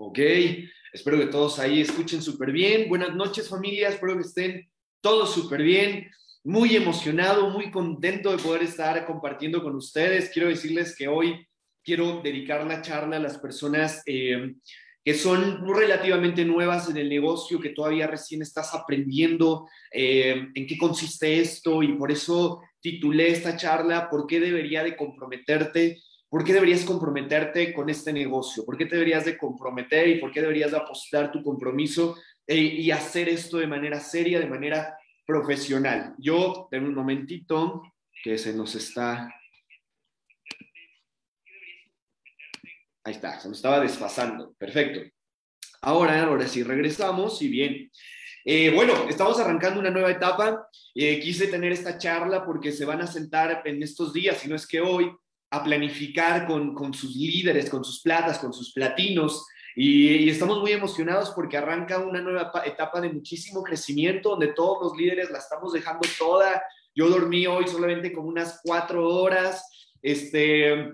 Ok, espero que todos ahí escuchen súper bien. Buenas noches familia, espero que estén todos súper bien. Muy emocionado, muy contento de poder estar compartiendo con ustedes. Quiero decirles que hoy quiero dedicar la charla a las personas eh, que son relativamente nuevas en el negocio, que todavía recién estás aprendiendo eh, en qué consiste esto y por eso titulé esta charla, ¿por qué debería de comprometerte ¿Por qué deberías comprometerte con este negocio? ¿Por qué te deberías de comprometer y por qué deberías de apostar tu compromiso eh, y hacer esto de manera seria, de manera profesional? Yo, en un momentito, que se nos está... Ahí está, se nos estaba desfasando. Perfecto. Ahora, ahora sí, regresamos y bien. Eh, bueno, estamos arrancando una nueva etapa. Eh, quise tener esta charla porque se van a sentar en estos días, si no es que hoy, a planificar con, con sus líderes, con sus platas, con sus platinos. Y, estamos muy emocionados porque arranca una nueva etapa de muchísimo crecimiento donde todos los líderes la estamos dejando toda. Yo dormí hoy solamente como unas cuatro horas. Este,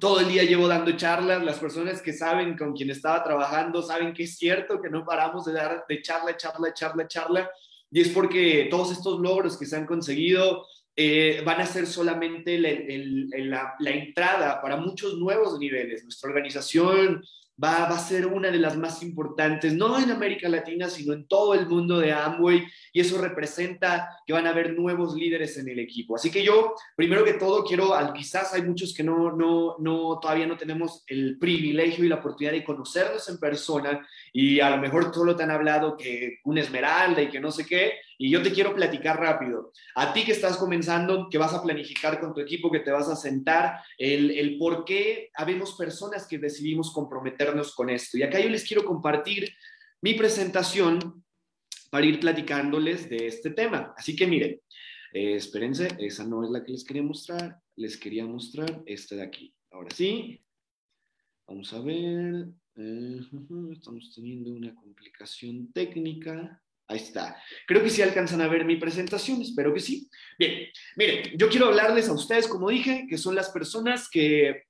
todo el día llevo dando charlas. Las personas que saben con quien estaba trabajando saben que es cierto que no paramos de dar de charla, charla, charla, charla. Y es porque todos estos logros que se han conseguido, eh, van a ser solamente la, la, entrada para muchos nuevos niveles. Nuestra organización va, va, a ser una de las más importantes, no en América Latina, sino en todo el mundo de Amway, y eso representa que van a haber nuevos líderes en el equipo. Así que yo, primero que todo, quiero, quizás hay muchos que no, no, no, todavía no tenemos el privilegio y la oportunidad de conocernos en persona, y a lo mejor solo te han hablado que una esmeralda y que no sé qué, y yo te quiero platicar rápido. A ti que estás comenzando, que vas a planificar con tu equipo, que te vas a sentar, el, el por qué habemos personas que decidimos comprometernos con esto. Y acá yo les quiero compartir mi presentación para ir platicándoles de este tema. Así que miren, eh, espérense, esa no es la que les quería mostrar, les quería mostrar esta de aquí. Ahora sí, vamos a ver, eh, estamos teniendo una complicación técnica. Ahí está. Creo que sí alcanzan a ver mi presentación, espero que sí. Bien, miren, yo quiero hablarles a ustedes, como dije, que son las personas que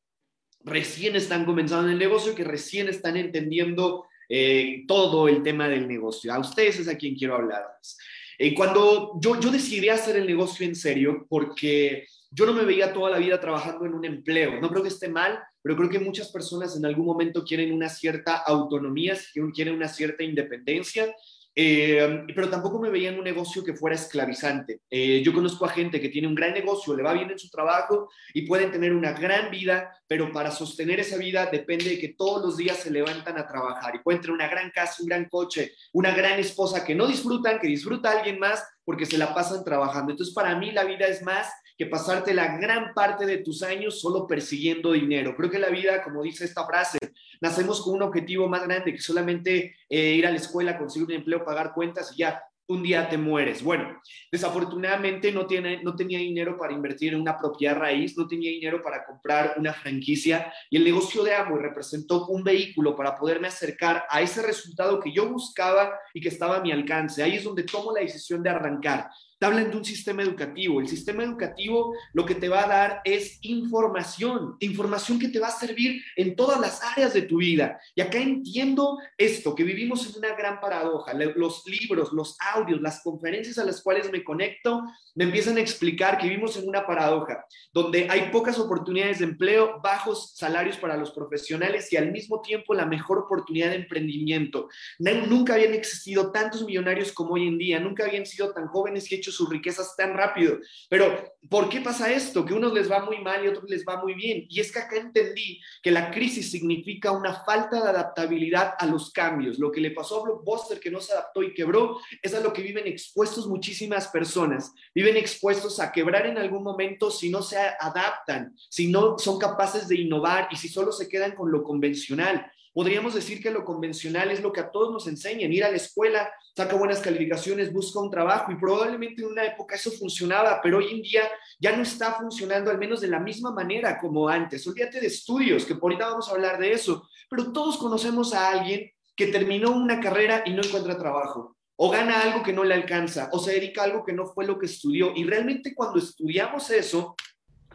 recién están comenzando en el negocio, que recién están entendiendo eh, todo el tema del negocio. A ustedes es a quien quiero hablarles. Eh, cuando yo, yo decidí hacer el negocio en serio, porque yo no me veía toda la vida trabajando en un empleo. No creo que esté mal, pero creo que muchas personas en algún momento quieren una cierta autonomía, quieren una cierta independencia eh, pero tampoco me veía en un negocio que fuera esclavizante. Eh, yo conozco a gente que tiene un gran negocio, le va bien en su trabajo y pueden tener una gran vida, pero para sostener esa vida depende de que todos los días se levantan a trabajar y pueden tener una gran casa, un gran coche, una gran esposa que no disfrutan, que disfruta alguien más porque se la pasan trabajando. Entonces, para mí la vida es más que pasarte la gran parte de tus años solo persiguiendo dinero. Creo que la vida, como dice esta frase, nacemos con un objetivo más grande que solamente eh, ir a la escuela, conseguir un empleo, pagar cuentas y ya un día te mueres. Bueno, desafortunadamente no, tiene, no tenía dinero para invertir en una propiedad raíz, no tenía dinero para comprar una franquicia y el negocio de Amway representó un vehículo para poderme acercar a ese resultado que yo buscaba y que estaba a mi alcance. Ahí es donde tomo la decisión de arrancar te hablan de un sistema educativo. El sistema educativo lo que te va a dar es información, información que te va a servir en todas las áreas de tu vida. Y acá entiendo esto, que vivimos en una gran paradoja. Los libros, los audios, las conferencias a las cuales me conecto, me empiezan a explicar que vivimos en una paradoja, donde hay pocas oportunidades de empleo, bajos salarios para los profesionales y al mismo tiempo la mejor oportunidad de emprendimiento. Nunca habían existido tantos millonarios como hoy en día, nunca habían sido tan jóvenes y hechos sus riquezas tan rápido. Pero, ¿por qué pasa esto? Que unos les va muy mal y otros les va muy bien. Y es que acá entendí que la crisis significa una falta de adaptabilidad a los cambios. Lo que le pasó a Blockbuster, que no se adaptó y quebró, es a lo que viven expuestos muchísimas personas. Viven expuestos a quebrar en algún momento si no se adaptan, si no son capaces de innovar y si solo se quedan con lo convencional. Podríamos decir que lo convencional es lo que a todos nos enseñan, ir a la escuela, saca buenas calificaciones, busca un trabajo y probablemente en una época eso funcionaba, pero hoy en día ya no está funcionando al menos de la misma manera como antes. Olvídate de estudios, que por ahorita vamos a hablar de eso, pero todos conocemos a alguien que terminó una carrera y no encuentra trabajo, o gana algo que no le alcanza, o se dedica a algo que no fue lo que estudió. Y realmente cuando estudiamos eso,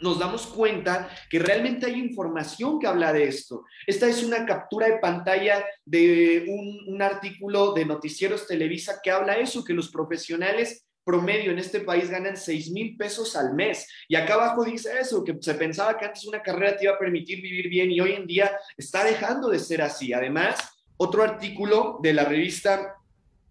nos damos cuenta que realmente hay información que habla de esto. Esta es una captura de pantalla de un, artículo de Noticieros Televisa que habla eso, que los profesionales promedio en este país ganan 6 mil pesos al mes. Y acá abajo dice eso, que se pensaba que antes una carrera te iba a permitir vivir bien y hoy en día está dejando de ser así. Además, otro artículo de la revista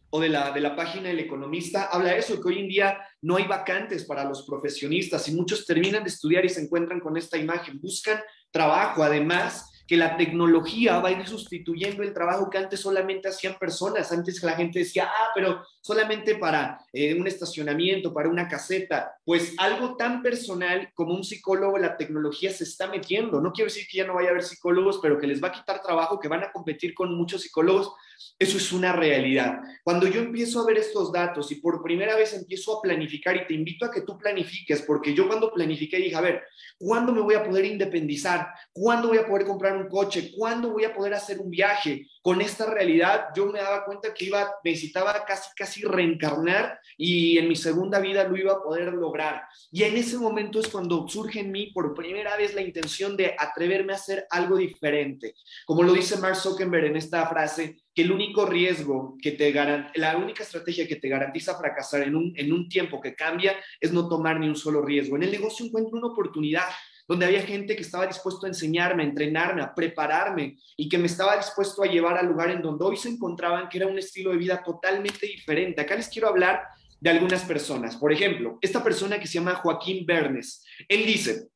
o de la, de la página del economista habla de eso, que hoy en día no hay vacantes para los profesionistas y muchos terminan de estudiar y se encuentran con esta imagen, buscan trabajo. Además, que la tecnología va a ir sustituyendo el trabajo que antes solamente hacían personas. Antes la gente decía, ah, pero solamente para eh, un estacionamiento, para una caseta. Pues algo tan personal como un psicólogo, la tecnología se está metiendo. No quiero decir que ya no vaya a haber psicólogos, pero que les va a quitar trabajo, que van a competir con muchos psicólogos. Eso es una realidad. Cuando yo empiezo a ver estos datos y por primera vez empiezo a planificar y te invito a que tú planifiques, porque yo cuando planifiqué dije, a ver, ¿cuándo me voy a poder independizar? ¿Cuándo voy a poder comprar un coche? ¿Cuándo voy a poder hacer un viaje? Con esta realidad yo me daba cuenta que iba, necesitaba casi, casi reencarnar y en mi segunda vida lo iba a poder lograr. Y en ese momento es cuando surge en mí por primera vez la intención de atreverme a hacer algo diferente. Como lo dice Mark Zuckerberg en esta frase, que el único riesgo que te garantiza, la única estrategia que te garantiza fracasar en un, en un tiempo que cambia es no tomar ni un solo riesgo. En el negocio encuentro una oportunidad donde había gente que estaba dispuesto a enseñarme, a entrenarme, a prepararme y que me estaba dispuesto a llevar al lugar en donde hoy se encontraban, que era un estilo de vida totalmente diferente. Acá les quiero hablar de algunas personas. Por ejemplo, esta persona que se llama Joaquín Bernes, él dice,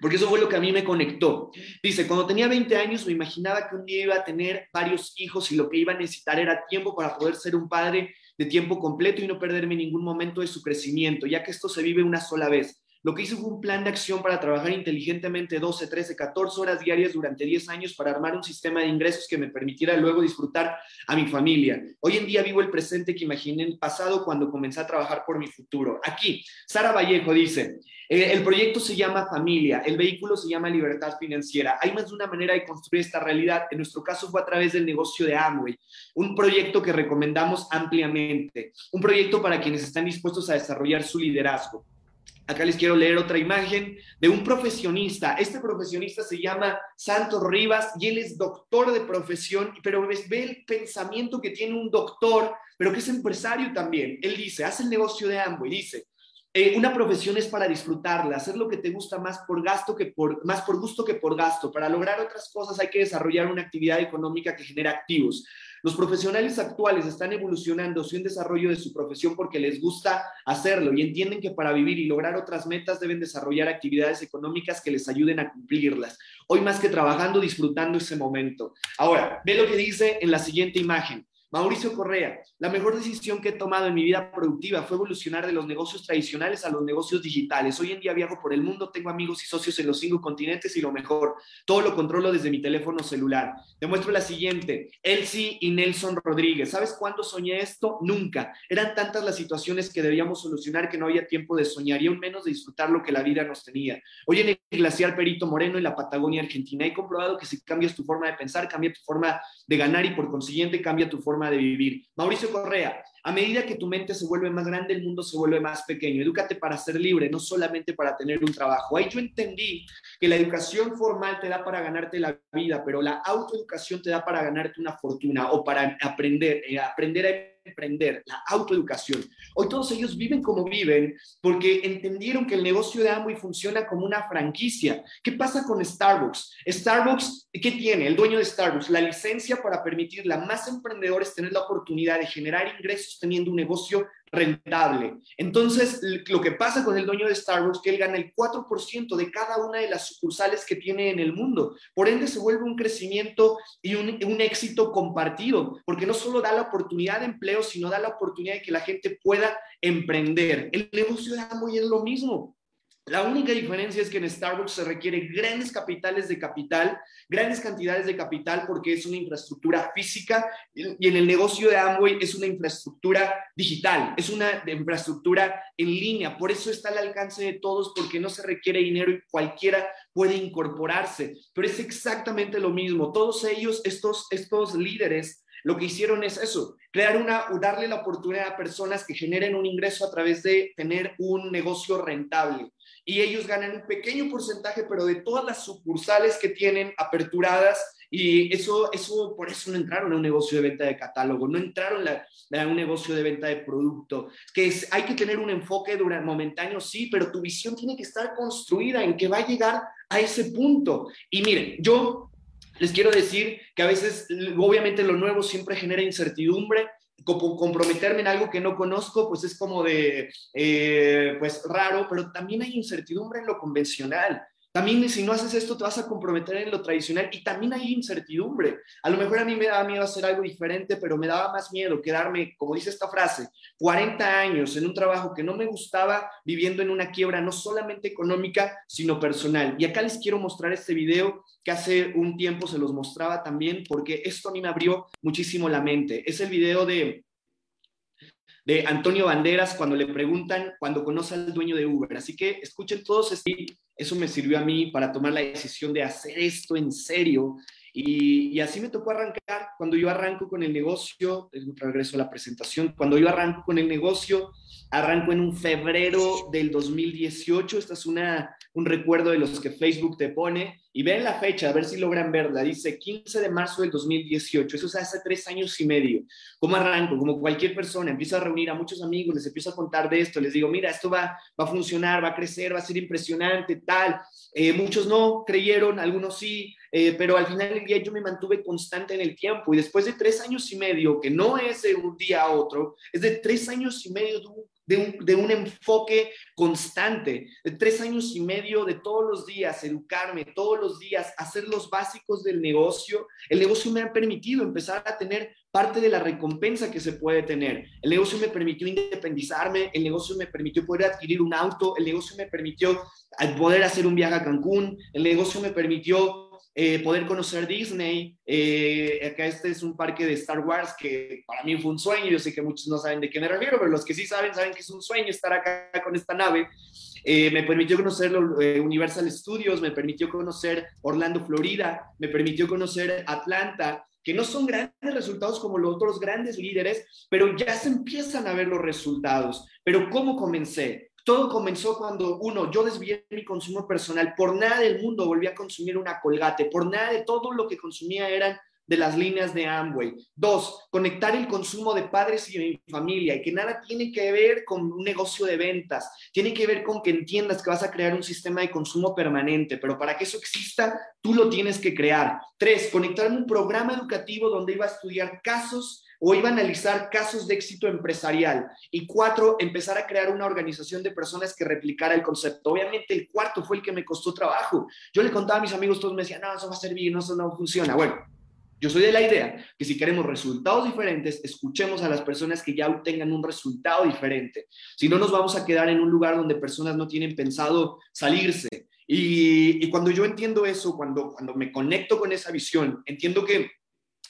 porque eso fue lo que a mí me conectó. Dice, cuando tenía 20 años me imaginaba que un día iba a tener varios hijos y lo que iba a necesitar era tiempo para poder ser un padre de tiempo completo y no perderme ningún momento de su crecimiento, ya que esto se vive una sola vez. Lo que hice fue un plan de acción para trabajar inteligentemente 12, 13, 14 horas diarias durante 10 años para armar un sistema de ingresos que me permitiera luego disfrutar a mi familia. Hoy en día vivo el presente que imaginé en el pasado cuando comencé a trabajar por mi futuro. Aquí, Sara Vallejo dice, el proyecto se llama familia, el vehículo se llama libertad financiera. Hay más de una manera de construir esta realidad. En nuestro caso fue a través del negocio de Amway, un proyecto que recomendamos ampliamente, un proyecto para quienes están dispuestos a desarrollar su liderazgo. Acá les quiero leer otra imagen de un profesionista. Este profesionista se llama Santos Rivas y él es doctor de profesión, pero ve el pensamiento que tiene un doctor, pero que es empresario también. Él dice, hace el negocio de Amway, dice, eh, una profesión es para disfrutarla, hacer lo que te gusta más por gasto que por más por gusto que por gasto. Para lograr otras cosas hay que desarrollar una actividad económica que genera activos. Los profesionales actuales están evolucionando hacia un desarrollo de su profesión porque les gusta hacerlo y entienden que para vivir y lograr otras metas deben desarrollar actividades económicas que les ayuden a cumplirlas. Hoy más que trabajando, disfrutando ese momento. Ahora, ve lo que dice en la siguiente imagen. Mauricio Correa, la mejor decisión que he tomado en mi vida productiva fue evolucionar de los negocios tradicionales a los negocios digitales. Hoy en día viajo por el mundo, tengo amigos y socios en los cinco continentes y lo mejor, todo lo controlo desde mi teléfono celular. Te muestro la siguiente, Elsie y Nelson Rodríguez. ¿Sabes cuándo soñé esto? Nunca. Eran tantas las situaciones que debíamos solucionar que no había tiempo de soñar y aún menos de disfrutar lo que la vida nos tenía. Hoy en el glaciar Perito Moreno y la Patagonia Argentina he comprobado que si cambias tu forma de pensar, cambia tu forma de ganar y por consiguiente cambia tu forma de vivir. Mauricio Correa, a medida que tu mente se vuelve más grande, el mundo se vuelve más pequeño. Edúcate para ser libre, no solamente para tener un trabajo. Ahí yo entendí que la educación formal te da para ganarte la vida, pero la autoeducación te da para ganarte una fortuna o para aprender, eh, aprender a emprender, la autoeducación. Hoy todos ellos viven como viven porque entendieron que el negocio de Amway funciona como una franquicia. ¿Qué pasa con Starbucks? Starbucks, ¿qué tiene? El dueño de Starbucks, la licencia para permitirle a más emprendedores tener la oportunidad de generar ingresos teniendo un negocio rentable. Entonces, lo que pasa con el dueño de Starbucks, que él gana el 4% de cada una de las sucursales que tiene en el mundo. Por ende, se vuelve un crecimiento y un, un éxito compartido, porque no solo da la oportunidad de empleo, sino da la oportunidad de que la gente pueda emprender. El negocio de Amway es lo mismo. La única diferencia es que en Starbucks se requiere grandes capitales de capital, grandes cantidades de capital porque es una infraestructura física y en el negocio de Amway es una infraestructura digital, es una infraestructura en línea. Por eso está al alcance de todos porque no se requiere dinero y cualquiera puede incorporarse. Pero es exactamente lo mismo. Todos ellos, estos, estos líderes, lo que hicieron es eso, crear una, darle la oportunidad a personas que generen un ingreso a través de tener un negocio rentable. Y ellos ganan un pequeño porcentaje, pero de todas las sucursales que tienen aperturadas, y eso, eso, por eso no entraron a un negocio de venta de catálogo, no entraron a, un negocio de venta de producto. Que es, hay que tener un enfoque durante, momentáneo, sí, pero tu visión tiene que estar construida en que va a llegar a ese punto. Y miren, yo les quiero decir que a veces, obviamente, lo nuevo siempre genera incertidumbre, comprometerme en algo que no conozco, pues es como de, eh, pues raro, pero también hay incertidumbre en lo convencional. También si no haces esto te vas a comprometer en lo tradicional y también hay incertidumbre. A lo mejor a mí me daba miedo hacer algo diferente, pero me daba más miedo quedarme, como dice esta frase, 40 años en un trabajo que no me gustaba, viviendo en una quiebra no solamente económica, sino personal. Y acá les quiero mostrar este video que hace un tiempo se los mostraba también, porque esto a mí me abrió muchísimo la mente. Es el video de de Antonio Banderas cuando le preguntan cuando conoce al dueño de Uber. Así que escuchen todos, eso me sirvió a mí para tomar la decisión de hacer esto en serio. Y, y, así me tocó arrancar. Cuando yo arranco con el negocio, regreso a la presentación, cuando yo arranco con el negocio, arranco en un febrero del 2018. Esta es una, un recuerdo de los que Facebook te pone. Y ven la fecha, a ver si logran verla. Dice 15 de marzo del 2018. Eso es hace tres años y medio. ¿Cómo arranco? Como cualquier persona, empiezo a reunir a muchos amigos, les empiezo a contar de esto. Les digo, mira, esto va, va a funcionar, va a crecer, va a ser impresionante, tal. Eh, muchos no creyeron, algunos sí, eh, pero al final del día yo me mantuve constante en el tiempo. Y después de tres años y medio, que no es de un día a otro, es de tres años y medio de un de un, enfoque constante, de tres años y medio de todos los días, educarme todos los días, hacer los básicos del negocio, el negocio me ha permitido empezar a tener parte de la recompensa que se puede tener. El negocio me permitió independizarme, el negocio me permitió poder adquirir un auto, el negocio me permitió poder hacer un viaje a Cancún, el negocio me permitió eh, poder conocer Disney. Eh, acá este es un parque de Star Wars que para mí fue un sueño. Yo sé que muchos no saben de qué me refiero, pero los que sí saben, saben que es un sueño estar acá con esta nave. Eh, me permitió conocer Universal Studios, me permitió conocer Orlando, Florida, me permitió conocer Atlanta, que no son grandes resultados como los otros grandes líderes, pero ya se empiezan a ver los resultados. Pero ¿cómo comencé? Todo comenzó cuando, uno, yo desvié mi consumo personal. Por nada del mundo volví a consumir una colgate. Por nada de todo lo que consumía eran de las líneas de Amway. Dos, conectar el consumo de padres y de mi familia y que nada tiene que ver con un negocio de ventas. Tiene que ver con que entiendas que vas a crear un sistema de consumo permanente, pero para que eso exista, tú lo tienes que crear. Tres, conectar un programa educativo donde iba a estudiar casos o iba a analizar casos de éxito empresarial. Y cuatro, empezar a crear una organización de personas que replicara el concepto. Obviamente el cuarto fue el que me costó trabajo. Yo le contaba a mis amigos, todos me decían, no, eso va a servir, no, eso no funciona. Bueno, yo soy de la idea que si queremos resultados diferentes, escuchemos a las personas que ya obtengan un resultado diferente. Si no, nos vamos a quedar en un lugar donde personas no tienen pensado salirse. Y, y cuando yo entiendo eso, cuando, cuando me conecto con esa visión, entiendo que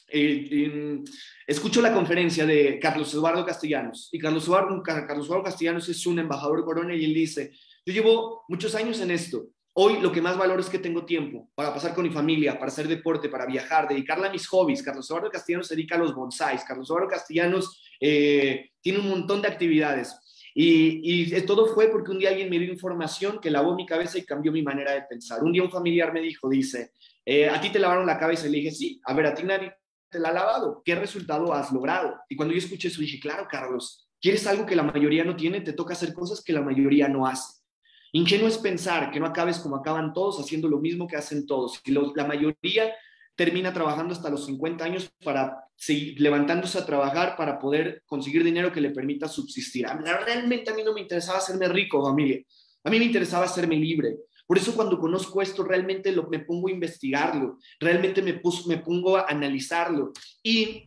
eh, escucho la conferencia de Carlos Eduardo Castellanos y Carlos Eduardo, Carlos Eduardo Castellanos es un embajador corona y él dice, yo llevo muchos años en esto, hoy lo que más valoro es que tengo tiempo para pasar con mi familia, para hacer deporte, para viajar, dedicarle a mis hobbies. Carlos Eduardo Castellanos se dedica a los bonsáis, Carlos Eduardo Castellanos eh, tiene un montón de actividades. Y, y, todo fue porque un día alguien me dio información que lavó mi cabeza y cambió mi manera de pensar. Un día un familiar me dijo, dice, eh, ¿a ti te lavaron la cabeza? Y le dije, sí, a ver, a ti nadie te la ha lavado, ¿qué resultado has logrado? Y cuando yo escuché eso dije, claro, Carlos, ¿quieres algo que la mayoría no tiene? Te toca hacer cosas que la mayoría no hace. Ingenuo es pensar que no acabes como acaban todos haciendo lo mismo que hacen todos. Y la mayoría termina trabajando hasta los 50 años para seguir levantándose a trabajar para poder conseguir dinero que le permita subsistir. Realmente a mí no me interesaba hacerme rico, familia. A mí me interesaba hacerme libre. Por eso cuando conozco esto, realmente me pongo a investigarlo, realmente me, me pongo a analizarlo. Y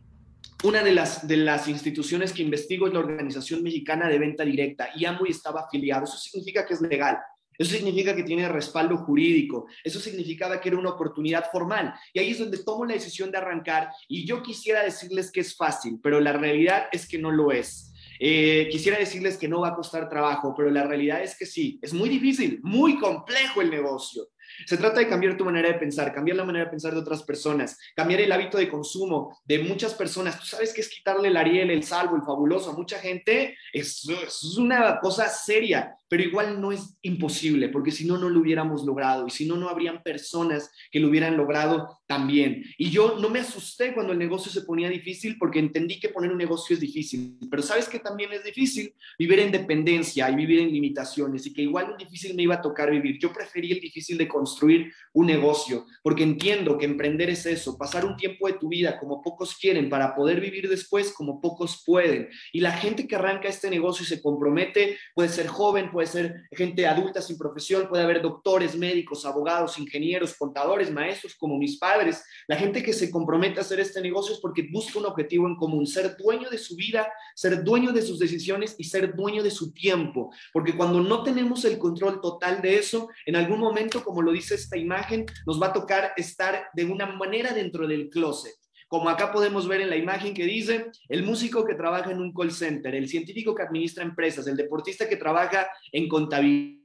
una de las, de las instituciones que investigo es la Organización Mexicana de Venta Directa y y estaba afiliado. Eso significa que es legal. Eso significa que tiene respaldo jurídico. Eso significaba que era una oportunidad formal. Y ahí es donde tomo la decisión de arrancar. Y yo quisiera decirles que es fácil, pero la realidad es que no lo es. Eh, quisiera decirles que no va a costar trabajo, pero la realidad es que sí, es muy difícil, muy complejo el negocio. Se trata de cambiar tu manera de pensar, cambiar la manera de pensar de otras personas, cambiar el hábito de consumo de muchas personas. Tú sabes que es quitarle el Ariel, el Salvo, el Fabuloso a mucha gente. Es, es una cosa seria, pero igual no es imposible, porque si no, no lo hubiéramos logrado y si no, no habrían personas que lo hubieran logrado también. Y yo no me asusté cuando el negocio se ponía difícil porque entendí que poner un negocio es difícil, pero sabes que también es difícil vivir en dependencia y vivir en limitaciones y que igual un difícil me iba a tocar vivir. Yo preferí el difícil de construir un negocio porque entiendo que emprender es eso, pasar un tiempo de tu vida como pocos quieren para poder vivir después como pocos pueden. Y la gente que arranca este negocio y se compromete puede ser joven, puede ser gente adulta sin profesión, puede haber doctores, médicos, abogados, ingenieros, contadores, maestros como mis padres. La gente que se compromete a hacer este negocio es porque busca un objetivo en común, ser dueño de su vida, ser dueño de sus decisiones y ser dueño de su tiempo. Porque cuando no tenemos el control total de eso, en algún momento, como lo dice esta imagen, nos va a tocar estar de una manera dentro del closet como acá podemos ver en la imagen que dice, el músico que trabaja en un call center, el científico que administra empresas, el deportista que trabaja en contabilidad,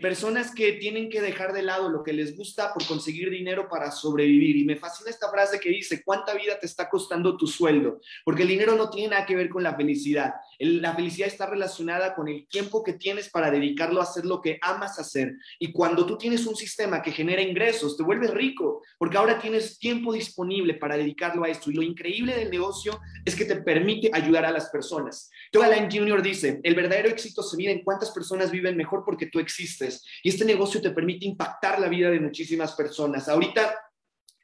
personas que tienen que dejar de lado lo que les gusta por conseguir dinero para sobrevivir. Y me fascina esta frase que dice, ¿cuánta vida te está costando tu sueldo? Porque el dinero no tiene nada que ver con la felicidad. la felicidad está relacionada con el tiempo que tienes para dedicarlo a hacer lo que amas hacer. Y cuando tú tienes un sistema que genera ingresos, te vuelves rico, porque ahora tienes tiempo disponible para dedicarlo a esto. Y lo increíble del negocio es que te permite ayudar a las personas. Togalan Jr. dice, el verdadero éxito se mide en cuántas personas viven mejor porque tú existes y este negocio te permite impactar la vida de muchísimas personas. Ahorita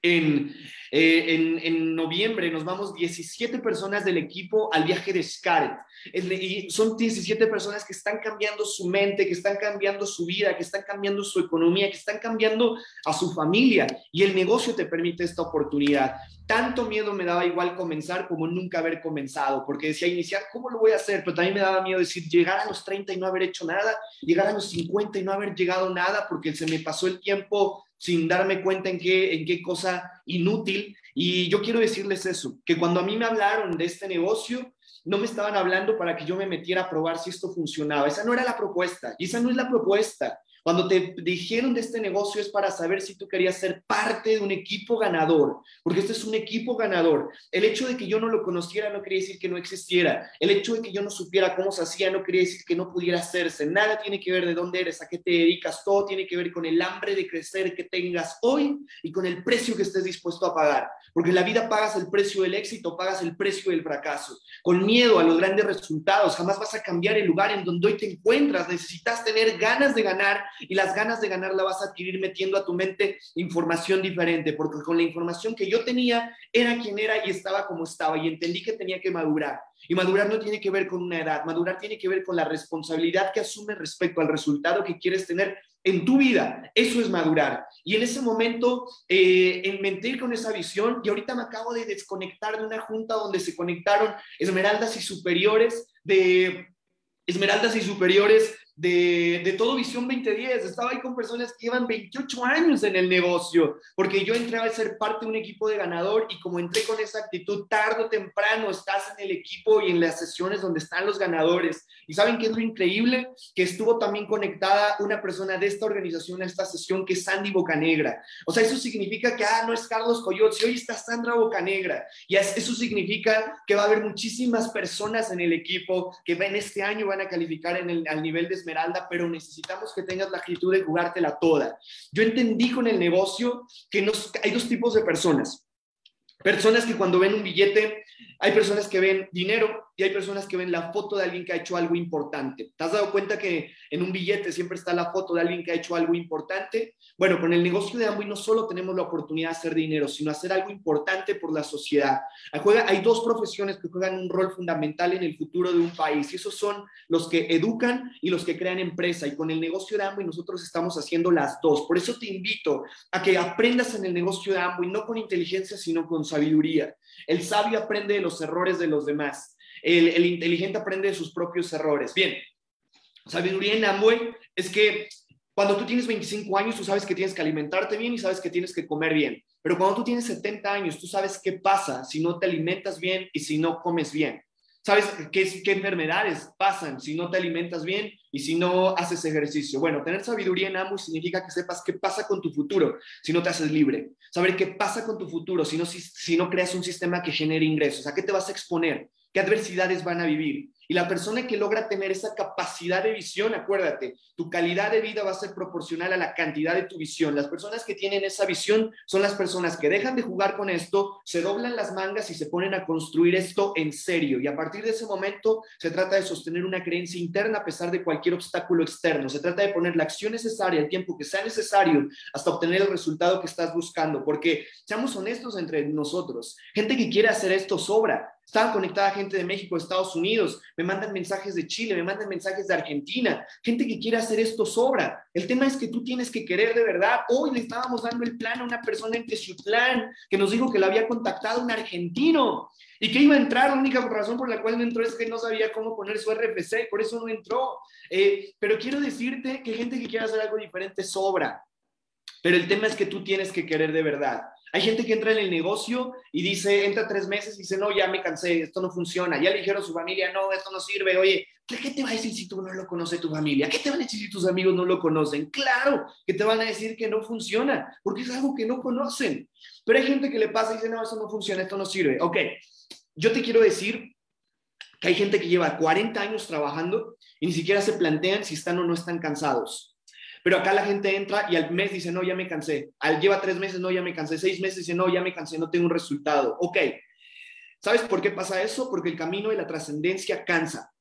en, eh, en, noviembre nos vamos 17 personas del equipo al viaje de Scaret. Y son 17 personas que están cambiando su mente, que están cambiando su vida, que están cambiando su economía, que están cambiando a su familia. Y el negocio te permite esta oportunidad. Tanto miedo me daba igual comenzar como nunca haber comenzado, porque decía iniciar, ¿cómo lo voy a hacer? Pero también me daba miedo decir llegar a los 30 y no haber hecho nada, llegar a los 50 y no haber llegado nada, porque se me pasó el tiempo sin darme cuenta en qué, en qué cosa inútil. Y yo quiero decirles eso, que cuando a mí me hablaron de este negocio, no me estaban hablando para que yo me metiera a probar si esto funcionaba. Esa no era la propuesta. Y esa no es la propuesta. Cuando te dijeron de este negocio es para saber si tú querías ser parte de un equipo ganador, porque este es un equipo ganador. El hecho de que yo no lo conociera no quería decir que no existiera. El hecho de que yo no supiera cómo se hacía no quería decir que no pudiera hacerse. Nada tiene que ver de dónde eres, a qué te dedicas. Todo tiene que ver con el hambre de crecer que tengas hoy y con el precio que estés dispuesto a pagar. Porque en la vida pagas el precio del éxito, pagas el precio del fracaso. Con miedo a los grandes resultados, jamás vas a cambiar el lugar en donde hoy te encuentras. Necesitas tener ganas de ganar y las ganas de ganar la vas a adquirir metiendo a tu mente información diferente, porque con la información que yo tenía era quien era y estaba como estaba y entendí que tenía que madurar. Y madurar no tiene que ver con una edad, madurar tiene que ver con la responsabilidad que asumes respecto al resultado que quieres tener en tu vida. Eso es madurar. Y en ese momento, eh, en mentir con esa visión, y ahorita me acabo de desconectar de una junta donde se conectaron esmeraldas y superiores de esmeraldas y superiores de, de, todo Visión 2010. Estaba ahí con personas que llevan 28 años en el negocio, porque yo entré a ser parte de un equipo de ganador y como entré con esa actitud, tarde o temprano estás en el equipo y en las sesiones donde están los ganadores. ¿Y saben qué es lo increíble? Que estuvo también conectada una persona de esta organización a esta sesión, que es Sandy Bocanegra. O sea, eso significa que, ah, no es Carlos Coyote, hoy está Sandra Bocanegra. Y eso significa que va a haber muchísimas personas en el equipo que en este año van a calificar en el, al nivel de Esmeralda, pero necesitamos que tengas la actitud de jugártela toda. Yo entendí con el negocio que hay dos tipos de personas. Personas que cuando ven un billete, hay personas que ven dinero y hay personas que ven la foto de alguien que ha hecho algo importante. ¿Te has dado cuenta que en un billete siempre está la foto de alguien que ha hecho algo importante? Bueno, con el negocio de Amway no solo tenemos la oportunidad de hacer dinero, sino hacer algo importante por la sociedad. Hay dos profesiones que juegan un rol fundamental en el futuro de un país y esos son los que educan y los que crean empresa. Y con el negocio de Amway nosotros estamos haciendo las dos. Por eso te invito a que aprendas en el negocio de Amway no con inteligencia, sino con sabiduría. El sabio aprende de los errores de los demás el, inteligente aprende de sus propios errores. Bien, sabiduría en Amway es que cuando tú tienes 25 años, tú sabes que tienes que alimentarte bien y sabes que tienes que comer bien. Pero cuando tú tienes 70 años, tú sabes qué pasa si no te alimentas bien y si no comes bien. ¿Sabes qué, qué enfermedades pasan si no te alimentas bien y si no haces ejercicio? Bueno, tener sabiduría en ambos significa que sepas qué pasa con tu futuro si no te haces libre. Saber qué pasa con tu futuro si no, si, si no creas un sistema que genere ingresos. ¿A qué te vas a exponer? ¿Qué adversidades van a vivir? Y la persona que logra tener esa capacidad de visión, acuérdate, tu calidad de vida va a ser proporcional a la cantidad de tu visión. Las personas que tienen esa visión son las personas que dejan de jugar con esto, se doblan las mangas y se ponen a construir esto en serio. Y a partir de ese momento se trata de sostener una creencia interna a pesar de cualquier obstáculo externo. Se trata de poner la acción necesaria, el tiempo que sea necesario hasta obtener el resultado que estás buscando. Porque seamos honestos entre nosotros, gente que quiere hacer esto sobra. Estaba conectada gente de México, Estados Unidos, me mandan mensajes de Chile, me mandan mensajes de Argentina, gente que quiere hacer esto sobra. El tema es que tú tienes que querer de verdad. Hoy le estábamos dando el plan a una persona en Teciutlán que nos dijo que lo había contactado un argentino y que iba a entrar. La única razón por la cual no entró es que no sabía cómo poner su RFC, por eso no entró. Eh, pero quiero decirte que gente que quiere hacer algo diferente sobra. Pero el tema es que tú tienes que querer de verdad. Hay gente que entra en el negocio y dice, entra tres meses y dice, no, ya me cansé, esto no funciona. Ya le dijeron a su familia, no, esto no sirve. Oye, ¿qué te va a decir si tú no lo conoce tu familia? ¿Qué te van a decir si tus amigos no lo conocen? Claro que te van a decir que no funciona, porque es algo que no conocen. Pero hay gente que le pasa y dice, no, eso no funciona, esto no sirve. Ok, yo te quiero decir que hay gente que lleva 40 años trabajando y ni siquiera se plantean si están o no están cansados. Pero acá la gente entra y al mes dice, no, ya me cansé. Al lleva tres meses, no, ya me cansé. Seis meses dice, no, ya me cansé, no tengo un resultado. Ok. ¿Sabes por qué pasa eso? Porque el camino de la trascendencia cansa.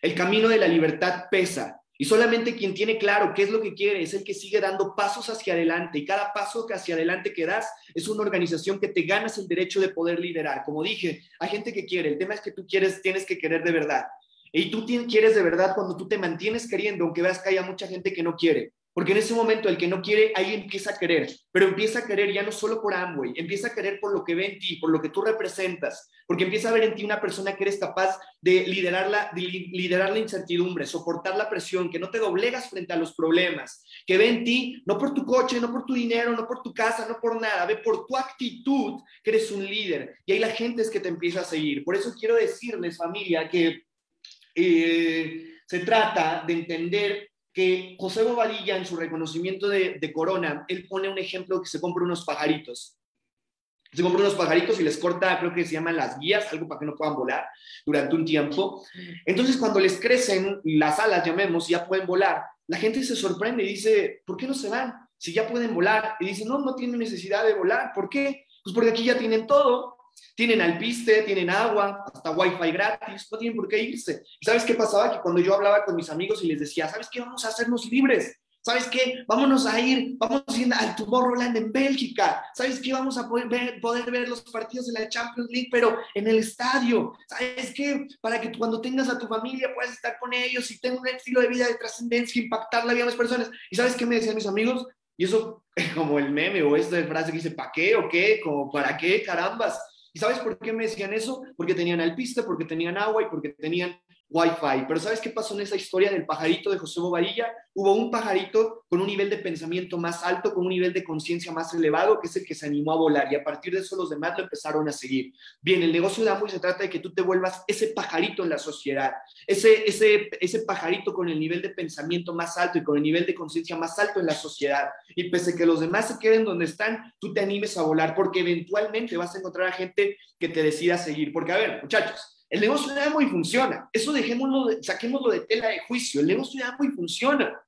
El camino de la libertad pesa. Y solamente quien tiene claro qué es lo que quiere es el que sigue dando pasos hacia adelante. Y cada paso que hacia adelante que das es una organización que te ganas el derecho de poder liderar. Como dije, hay gente que quiere. El tema es que tú quieres, tienes que querer de verdad. Y tú quieres de verdad cuando tú te mantienes queriendo, aunque veas que haya mucha gente que no quiere. Porque en ese momento el que no quiere, ahí empieza a querer, pero empieza a querer ya no solo por Amway, empieza a querer por lo que ve en ti, por lo que tú representas, porque empieza a ver en ti una persona que eres capaz de liderar la, de liderar la incertidumbre, soportar la presión, que no te doblegas frente a los problemas, que ve en ti no por tu coche, no por tu dinero, no por tu casa, no por nada, ve por tu actitud que eres un líder. Y ahí la gente es que te empieza a seguir. Por eso quiero decirles, familia, que eh, se trata de entender que José Bobadilla en su reconocimiento de, Corona, él pone un ejemplo que se compra unos pajaritos. Se compra unos pajaritos y les corta, creo que se llaman las guías, algo para que no puedan volar durante un tiempo. Entonces, cuando les crecen las alas, llamemos, ya pueden volar, la gente se sorprende y dice, ¿por qué no se van? Si ya pueden volar. Y dice, no, no tienen necesidad de volar. ¿Por qué? Pues porque aquí ya tienen todo. Tienen alpiste, tienen agua, hasta wifi gratis, no tienen por qué irse. ¿Y sabes qué pasaba? Que cuando yo hablaba con mis amigos y les decía, ¿sabes qué? Vamos a hacernos libres. ¿Sabes qué? Vámonos a ir, vamos a ir al Tomorrowland en Bélgica. ¿Sabes qué? Vamos a poder ver, poder ver los partidos de la Champions League, pero en el estadio. ¿Sabes qué? Para que cuando tengas a tu familia puedas estar con ellos y tengas un estilo de vida de trascendencia, impactar la vida de las personas. ¿Y sabes qué me decían mis amigos? Y eso como el meme o esta frase que dice, ¿para qué o qué? Como, ¿para qué? Carambas. ¿Y sabes por qué me decían eso? Porque tenían alpiste, porque tenían agua y porque tenían Wi-Fi. Pero ¿sabes qué pasó en esa historia del pajarito de José Bobadilla? Hubo un pajarito con un nivel de pensamiento más alto, con un nivel de conciencia más elevado, que es el que se animó a volar. Y a partir de eso los demás lo empezaron a seguir. Bien, el negocio de Amway se trata de que tú te vuelvas ese pajarito en la sociedad, ese, ese, ese pajarito con el nivel de pensamiento más alto y con el nivel de conciencia más alto en la sociedad. Y pese a que los demás se queden donde están, tú te animes a volar, porque eventualmente vas a encontrar a gente que te decida seguir. Porque, a ver, muchachos, el negocio de Amway funciona. Eso dejémoslo, de, saquémoslo de tela de juicio. El negocio de Amway funciona.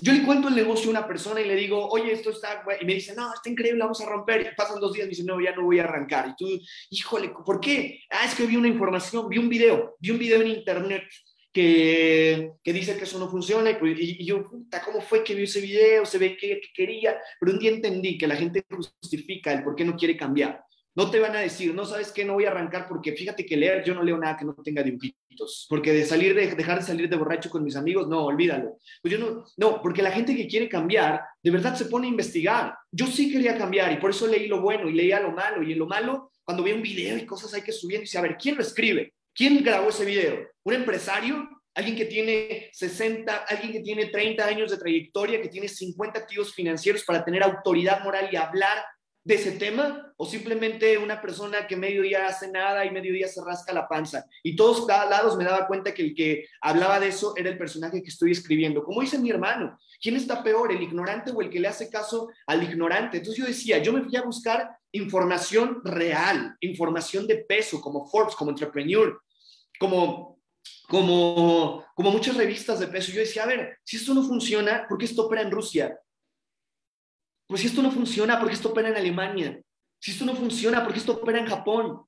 Yo le cuento el negocio a una persona y le digo, oye, esto está, y me dice, no, está increíble, vamos a romper. Y pasan dos días y me dice, no, ya no voy a arrancar. Y tú, híjole, ¿por qué? Ah, es que vi una información, vi un video, vi un video en internet que, que dice que eso no funciona. Y, pues, yo, puta, ¿cómo fue que vi ese video? Se ve que quería. Pero un día entendí que la gente justifica el por qué no quiere cambiar. No te van a decir, no sabes qué, no voy a arrancar porque fíjate que leer, yo no leo nada que no tenga dibujitos. Porque de salir, de dejar de salir de borracho con mis amigos, no, olvídalo. Pues yo no, no, porque la gente que quiere cambiar, de verdad se pone a investigar. Yo sí quería cambiar y por eso leí lo bueno y leía lo malo. Y en lo malo, cuando veo un video y cosas hay que subir, y dice, a ver, ¿quién lo escribe? ¿Quién grabó ese video? ¿Un empresario? alguien que tiene 60, alguien que tiene 30 años de trayectoria, que tiene 50 activos financieros para tener autoridad moral y hablar de ese tema o simplemente una persona que medio día hace nada y medio día se rasca la panza. Y todos lados me daba cuenta que el que hablaba de eso era el personaje que estoy escribiendo. Como dice mi hermano, ¿quién está peor, el ignorante o el que le hace caso al ignorante? Entonces yo decía, yo me fui a buscar información real, información de peso, como Forbes, como Entrepreneur, como como, como muchas revistas de peso. Yo decía, a ver, si esto no funciona, ¿por qué esto opera en Rusia? Pues si esto no funciona, ¿por qué esto opera en Alemania? Si esto no funciona, ¿por qué esto opera en Japón?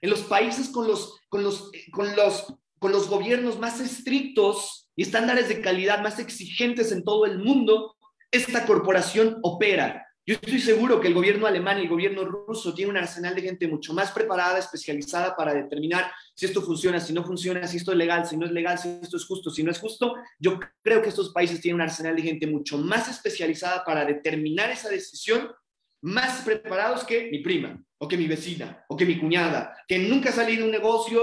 En los países con los, con los, con los, con los gobiernos más estrictos y estándares de calidad más exigentes en todo el mundo, esta corporación opera. Yo estoy seguro que el gobierno alemán y el gobierno ruso tienen un arsenal de gente mucho más preparada, especializada para determinar si esto funciona, si no funciona, si esto es legal, si no es legal, si esto es justo, si no es justo. Yo creo que estos países tienen un arsenal de gente mucho más especializada para determinar esa decisión, más preparados que mi prima, o que mi vecina, o que mi cuñada, que nunca ha salido un negocio,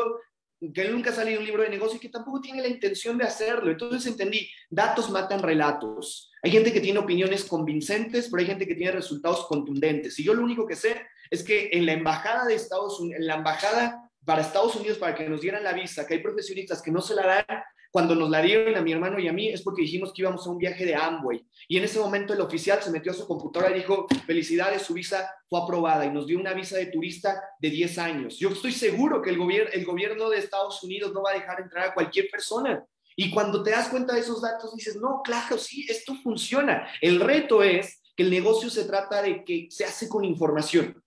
que nunca ha salido un libro de negocio y que tampoco tiene la intención de hacerlo. Entonces entendí, datos matan relatos. Hay gente que tiene opiniones convincentes, pero hay gente que tiene resultados contundentes. Y yo lo único que sé es que en la embajada de Estados Unidos, en la embajada para Estados Unidos, para que nos dieran la visa, que hay profesionistas que no se la dan, cuando nos la dieron a mi hermano y a mí es porque dijimos que íbamos a un viaje de Amway. Y en ese momento el oficial se metió a su computadora y dijo, felicidades, su visa fue aprobada y nos dio una visa de turista de 10 años. Yo estoy seguro que el, gobierno el gobierno de Estados Unidos no va a dejar entrar a cualquier persona. Y cuando te das cuenta de esos datos, dices, no, claro, sí, esto funciona. El reto es que el negocio se trata de que se hace con información.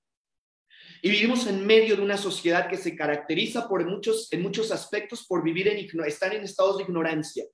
Y vivimos en medio de una sociedad que se caracteriza por muchos, en muchos aspectos por vivir en, estar en estados de ignorancia.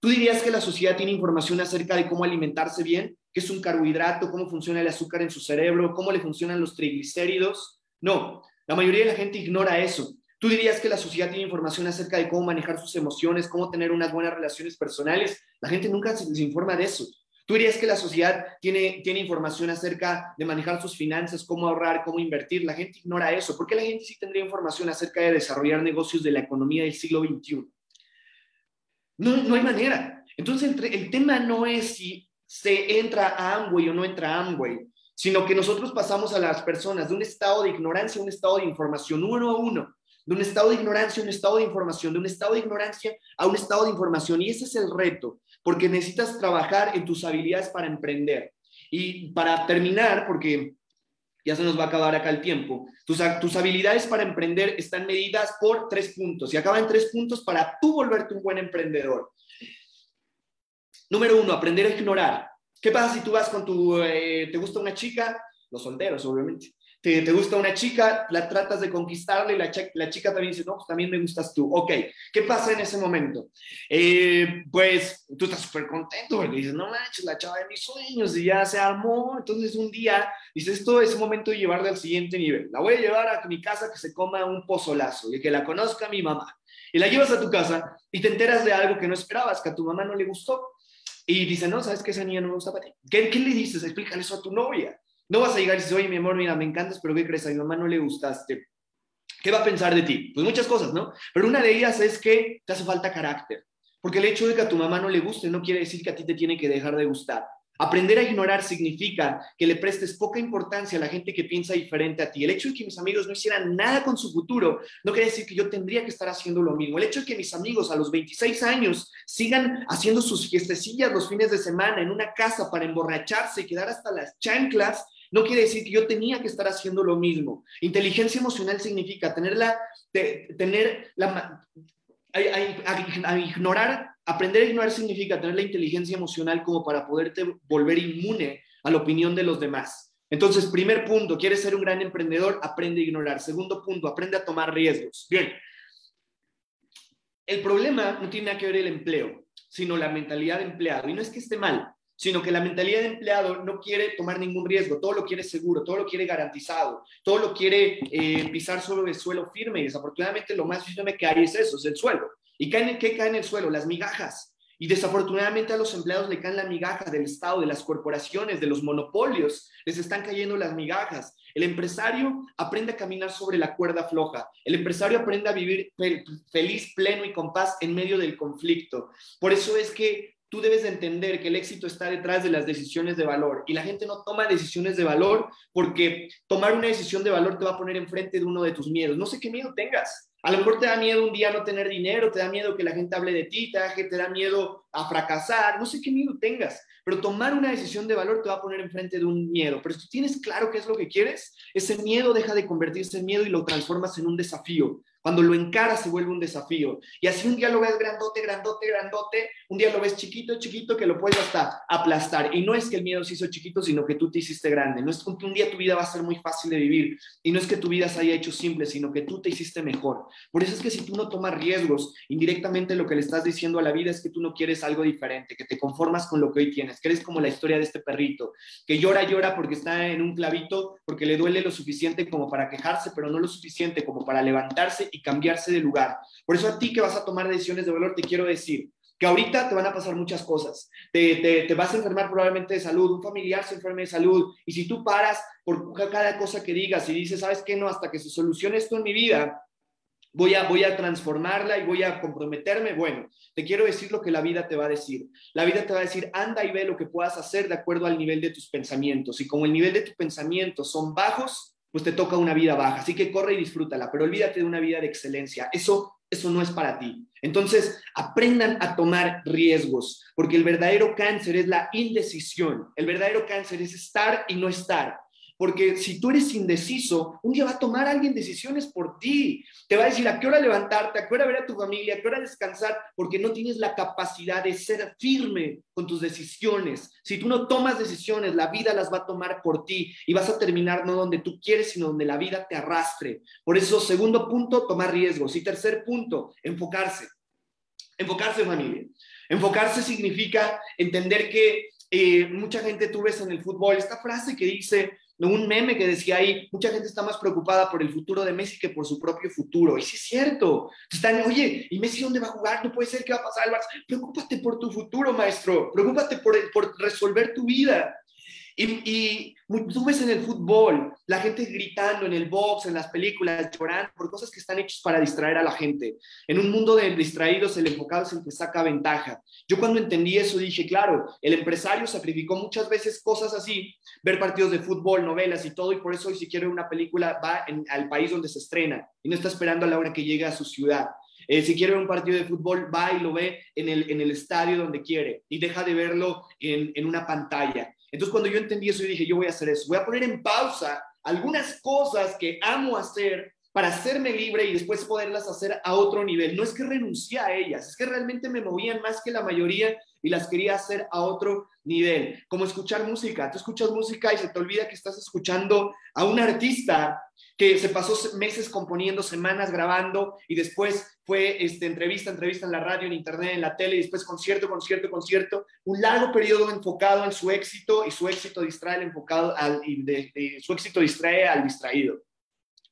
¿Tú dirías que la sociedad tiene información acerca de cómo alimentarse bien? ¿Qué es un carbohidrato? ¿Cómo funciona el azúcar en su cerebro? ¿Cómo le funcionan los triglicéridos? No, la mayoría de la gente ignora eso. ¿Tú dirías que la sociedad tiene información acerca de cómo manejar sus emociones, cómo tener unas buenas relaciones personales? La gente nunca se les informa de eso. ¿Tú dirías que la sociedad tiene, tiene información acerca de manejar sus finanzas, cómo ahorrar, cómo invertir? La gente ignora eso. ¿Por qué la gente sí tendría información acerca de desarrollar negocios de la economía del siglo XXI? No, no hay manera. Entonces, el, el tema no es si se entra a Amway o no entra a Amway, sino que nosotros pasamos a las personas de un estado de ignorancia a un estado de información uno a uno de un estado de ignorancia a un estado de información, de un estado de ignorancia a un estado de información. Y ese es el reto porque necesitas trabajar en tus habilidades para emprender. Y para terminar, porque ya se nos va a acabar acá el tiempo, tus, tus habilidades para emprender están medidas por tres puntos y acaban tres puntos para tú volverte un buen emprendedor. Número uno, aprender a ignorar. ¿Qué pasa si tú vas con tu, eh, te gusta una chica? Los solteros, obviamente te, gusta una chica, la tratas de conquistarle y la, chica también dice, no, pues también me gustas tú. Ok, ¿qué pasa en ese momento? Eh, pues tú estás súper contento, le dices, no manches, la chava de mis sueños y ya se armó. Entonces un día dices, esto es momento de llevarla al siguiente nivel. La voy a llevar a mi casa que se coma un pozolazo y que la conozca mi mamá. Y la llevas a tu casa y te enteras de algo que no esperabas, que a tu mamá no le gustó. Y dice, no, ¿sabes que esa niña no me gusta para ti? ¿Qué, qué le dices? Explícale eso a tu novia. No vas a llegar y dices, oye, mi amor, mira, me encantas, pero ¿qué crees? A mi mamá no le gustaste. ¿Qué va a pensar de ti? Pues muchas cosas, ¿no? Pero una de ellas es que te hace falta carácter. Porque el hecho de que a tu mamá no le guste no quiere decir que a ti te tiene que dejar de gustar. Aprender a ignorar significa que le prestes poca importancia a la gente que piensa diferente a ti. El hecho de que mis amigos no hicieran nada con su futuro no quiere decir que yo tendría que estar haciendo lo mismo. El hecho de que mis amigos a los 26 años sigan haciendo sus fiestecillas los fines de semana en una casa para emborracharse y quedar hasta las chanclas no quiere decir que yo tenía que estar haciendo lo mismo. Inteligencia emocional significa tener la, tener la, a, ignorar, aprender a ignorar significa tener la inteligencia emocional como para poderte volver inmune a la opinión de los demás. Entonces, primer punto, quieres ser un gran emprendedor, aprende a ignorar. Segundo punto, aprende a tomar riesgos. Bien, el problema no tiene nada que ver el empleo, sino la mentalidad de empleado. Y no es que esté mal, sino que la mentalidad de empleado no quiere tomar ningún riesgo, todo lo quiere seguro, todo lo quiere garantizado, todo lo quiere eh, pisar sobre el suelo firme y desafortunadamente lo más firme que hay es eso, es el suelo. ¿Y qué cae en el suelo? Las migajas. Y desafortunadamente a los empleados le caen la migaja del Estado, de las corporaciones, de los monopolios, les están cayendo las migajas. El empresario aprende a caminar sobre la cuerda floja. El empresario aprende a vivir feliz, pleno y con paz en medio del conflicto. Por eso es que tú debes de entender que el éxito está detrás de las decisiones de valor y la gente no toma decisiones de valor porque tomar una decisión de valor te va a poner enfrente de uno de tus miedos. No sé qué miedo tengas. A lo mejor te da miedo un día no tener dinero, te da miedo que la gente hable de ti, te da, te da miedo a fracasar, no sé qué miedo tengas, pero tomar una decisión de valor te va a poner enfrente de un miedo. Pero si tienes claro qué es lo que quieres, ese miedo deja de convertirse en miedo y lo transformas en un desafío. Cuando lo encaras se vuelve un desafío. Y así un día lo ves grandote, grandote, grandote, un día lo ves chiquito, chiquito, que lo puedes hasta aplastar. Y no es que el miedo se hizo chiquito, sino que tú te hiciste grande. No es que un día tu vida va a ser muy fácil de vivir. Y no es que tu vida se haya hecho simple, sino que tú te hiciste mejor. Por eso es que si tú no tomas riesgos, indirectamente lo que le estás diciendo a la vida es que tú no quieres algo diferente, que te conformas con lo que hoy tienes, que eres como la historia de este perrito, que llora, llora porque está en un clavito, porque le duele lo suficiente como para quejarse, pero no lo suficiente como para levantarse y cambiarse de lugar. Por eso a ti que vas a tomar decisiones de valor, te quiero decir que ahorita te van a pasar muchas cosas. Te, te, vas a enfermar probablemente de salud, un familiar se enferme de salud, y si tú paras por cada cosa que digas y dices, ¿sabes qué? No, hasta que se solucione esto en mi vida, voy a, voy a transformarla y voy a comprometerme. Bueno, te quiero decir lo que la vida te va a decir. La vida te va a decir, anda y ve lo que puedas hacer de acuerdo al nivel de tus pensamientos. Y como el nivel de tus pensamientos son bajos, pues te toca una vida baja. Así que corre y disfrútala, pero olvídate de una vida de excelencia. Eso, eso no es para ti. Entonces, aprendan a tomar riesgos, porque el verdadero cáncer es la indecisión. El verdadero cáncer es estar y no estar. Porque si tú eres indeciso, un día va a tomar alguien decisiones por ti. Te va a decir a qué hora levantarte, a qué hora ver a tu familia, a qué hora descansar, porque no tienes la capacidad de ser firme con tus decisiones. Si tú no tomas decisiones, la vida las va a tomar por ti y vas a terminar no donde tú quieres, sino donde la vida te arrastre. Por eso, segundo punto, tomar riesgos. Y tercer punto, enfocarse. Enfocarse, familia. Enfocarse significa entender que eh, mucha gente tú ves en el fútbol esta frase que dice, un meme que decía ahí, mucha gente está más preocupada por el futuro de Messi que por su propio futuro. Y sí es cierto. Están, oye, ¿y Messi dónde va a jugar? No puede ser que va a pasar al. Preocúpate por tu futuro, maestro. Preocúpate por, por resolver tu vida. Y, tú ves en el fútbol la gente gritando en el box, en las películas, llorando por cosas que están hechas para distraer a la gente. En un mundo de distraídos, el enfocado es el que saca ventaja. Yo cuando entendí eso dije, claro, el empresario sacrificó muchas veces cosas así, ver partidos de fútbol, novelas y todo, y por eso hoy si quiere una película va al país donde se estrena y no está esperando a la hora que llegue a su ciudad. Eh, si quiere ver un partido de fútbol, va y lo ve en el, en el estadio donde quiere y deja de verlo en, en una pantalla. Entonces cuando yo entendí eso, yo dije, yo voy a hacer eso, voy a poner en pausa algunas cosas que amo hacer para hacerme libre y después poderlas hacer a otro nivel. No es que renuncié a ellas, es que realmente me movían más que la mayoría y las quería hacer a otro nivel, como escuchar música. Tú escuchas música y se te olvida que estás escuchando a un artista que se pasó meses componiendo, semanas grabando y después fue este, entrevista, entrevista en la radio, en internet, en la tele y después concierto, concierto, concierto. Un largo periodo enfocado en su éxito y su éxito distrae al enfocado al, su éxito distrae al distraído.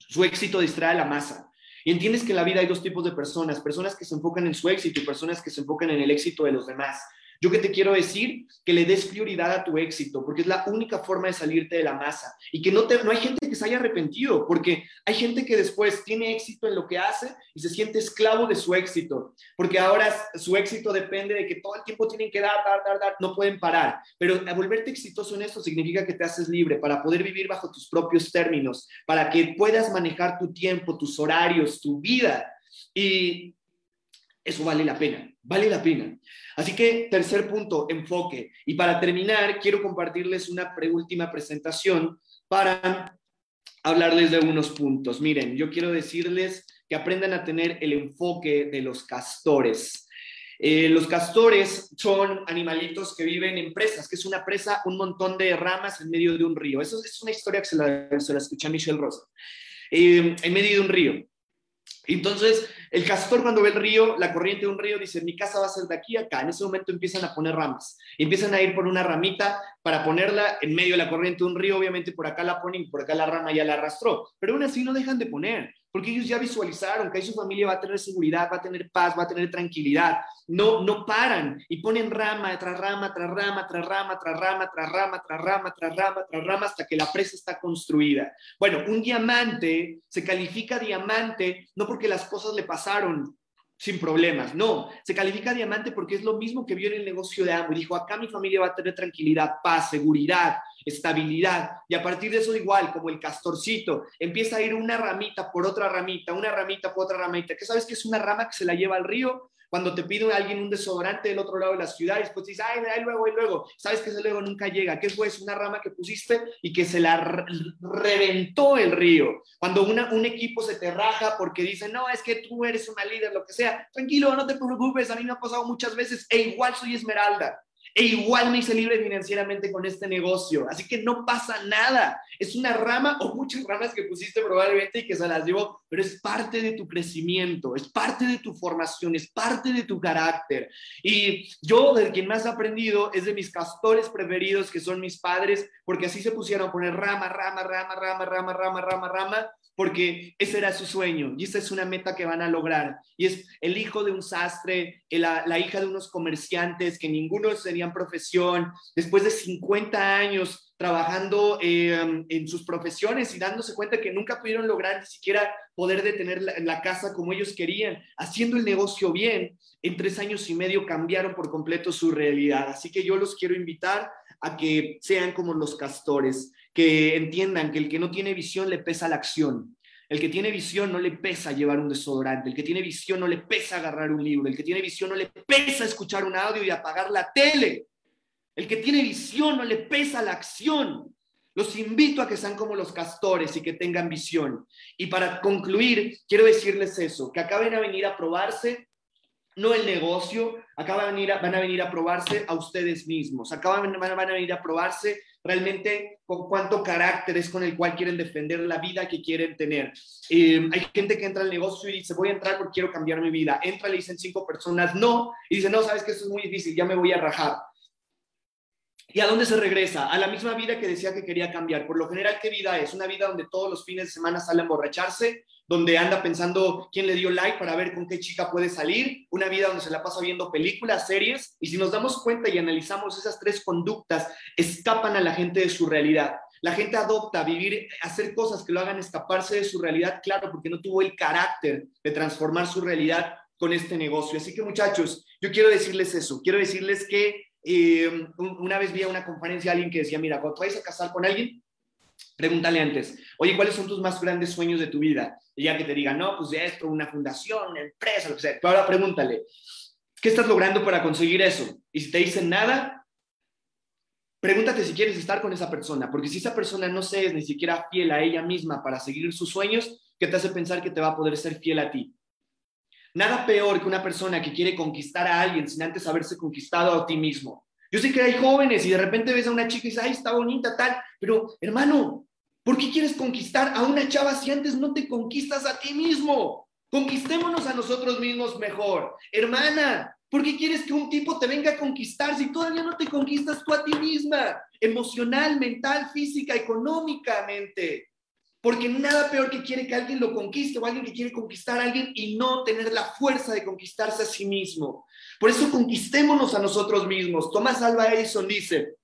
Su éxito distrae a la masa. Y entiendes que en la vida hay dos tipos de personas, personas que se enfocan en su éxito y personas que se enfocan en el éxito de los demás. Yo que te quiero decir que le des prioridad a tu éxito, porque es la única forma de salirte de la masa. Y que no, te, no hay gente que se haya arrepentido, porque hay gente que después tiene éxito en lo que hace y se siente esclavo de su éxito, porque ahora su éxito depende de que todo el tiempo tienen que dar, dar, dar, dar, no pueden parar. Pero volverte exitoso en esto significa que te haces libre para poder vivir bajo tus propios términos, para que puedas manejar tu tiempo, tus horarios, tu vida. Y eso vale la pena, vale la pena. Así que tercer punto, enfoque. Y para terminar, quiero compartirles una última presentación para hablarles de unos puntos. Miren, yo quiero decirles que aprendan a tener el enfoque de los castores. Eh, los castores son animalitos que viven en presas, que es una presa, un montón de ramas en medio de un río. Eso es una historia que se la, se la Michelle Rosa. Eh, en medio de un río. Entonces, el castor cuando ve el río, la corriente de un río, dice, mi casa va a ser de aquí a acá. En ese momento empiezan a poner ramas. Empiezan a ir por una ramita para ponerla en medio de la corriente de un río. Obviamente por acá la ponen por acá la rama ya la arrastró. Pero aún así no dejan de poner porque ellos ya visualizaron que ahí su familia va a tener seguridad, va a tener paz, va a tener tranquilidad. No, no paran y ponen rama tras rama, tras rama, tras rama, tras rama, tras rama, tras rama, tras rama, tras rama, hasta que la presa está construida. Bueno, un diamante se califica diamante no porque las cosas le pasaron sin problemas. No, se califica diamante porque es lo mismo que vio en el negocio de Amo. Dijo, acá mi familia va a tener tranquilidad, paz, seguridad, estabilidad. Y a partir de eso, igual, como el castorcito, empieza a ir una ramita por otra ramita, una ramita por otra ramita. ¿Qué sabes que es una rama que se la lleva al río? Cuando te pide alguien un desodorante del otro lado de la ciudad y después dices, ay, ay, luego, y luego, sabes que ese luego nunca llega. ¿Qué fue? Es una rama que pusiste y que se la reventó el río. Cuando una, un equipo se te raja porque dice, no, es que tú eres una líder, lo que sea, tranquilo, no te preocupes, a mí me ha pasado muchas veces e igual soy Esmeralda. E igual me hice libre financieramente con este negocio. Así que no pasa nada. Es una rama o muchas ramas que pusiste probablemente y que se las llevó, pero es parte de tu crecimiento, es parte de tu formación, es parte de tu carácter. Y yo, de quien más he aprendido, es de mis castores preferidos, que son mis padres, porque así se pusieron a poner rama, rama, rama, rama, rama, rama, rama, rama, porque ese era su sueño y esa es una meta que van a lograr. Y es el hijo de un sastre, la, hija de unos comerciantes que ninguno serían profesión, después de 50 años trabajando eh, en sus profesiones y dándose cuenta que nunca pudieron lograr ni siquiera poder detener la, la, casa como ellos querían, haciendo el negocio bien, en tres años y medio cambiaron por completo su realidad. Así que yo los quiero invitar a que sean como los castores, que entiendan que el que no tiene visión le pesa la acción. El que tiene visión no le pesa llevar un desodorante, el que tiene visión no le pesa agarrar un libro, el que tiene visión no le pesa escuchar un audio y apagar la tele. El que tiene visión no le pesa la acción. Los invito a que sean como los castores y que tengan visión. Y para concluir, quiero decirles eso, que acaben a venir a probarse no el negocio, acá van a venir a, van a, venir a probarse a ustedes mismos, acá van, a venir a probarse realmente con cuánto carácter es con el cual quieren defender la vida que quieren tener. Eh, hay gente que entra al negocio y dice, voy a entrar porque quiero cambiar mi vida. Entra, le dicen cinco personas, no, y dice, no, sabes que esto es muy difícil, ya me voy a rajar. ¿Y a dónde se regresa? A la misma vida que decía que quería cambiar. Por lo general, ¿qué vida es? Una vida donde todos los fines de semana sale a emborracharse, donde anda pensando quién le dio like para ver con qué chica puede salir, una vida donde se la pasa viendo películas, series, y si nos damos cuenta y analizamos esas tres conductas, escapan a la gente de su realidad. La gente adopta vivir, hacer cosas que lo hagan escaparse de su realidad, claro, porque no tuvo el carácter de transformar su realidad con este negocio. Así que muchachos, yo quiero decirles eso, quiero decirles que eh, una vez vi a una conferencia a alguien que decía, mira, cuando vayas a casar con alguien, pregúntale antes, oye, ¿cuáles son tus más grandes sueños de tu vida? Y ya que te diga, no, pues esto, una fundación, una empresa, lo que sea. Pero ahora pregúntale, ¿qué estás logrando para conseguir eso? Y si te dicen nada, pregúntate si quieres estar con esa persona, porque si esa persona no se es ni siquiera fiel a ella misma para seguir sus sueños, ¿qué te hace pensar que te va a poder ser fiel a ti? Nada peor que una persona que quiere conquistar a alguien sin antes haberse conquistado a ti mismo. Yo sé que hay jóvenes y de repente ves a una chica y dices, ay, está bonita, tal, pero hermano, ¿por qué quieres conquistar a una chava si antes no te conquistas a ti mismo? Conquistémonos a nosotros mismos mejor. Hermana, ¿por qué quieres que un tipo te venga a conquistar si todavía no te conquistas tú a ti misma? Emocional, mental, física, económicamente. Porque nada peor que quiere que alguien lo conquiste o alguien que quiere conquistar a alguien y no tener la fuerza de conquistarse a sí mismo. Por eso conquistémonos a nosotros mismos. Tomás Alba Edison dice,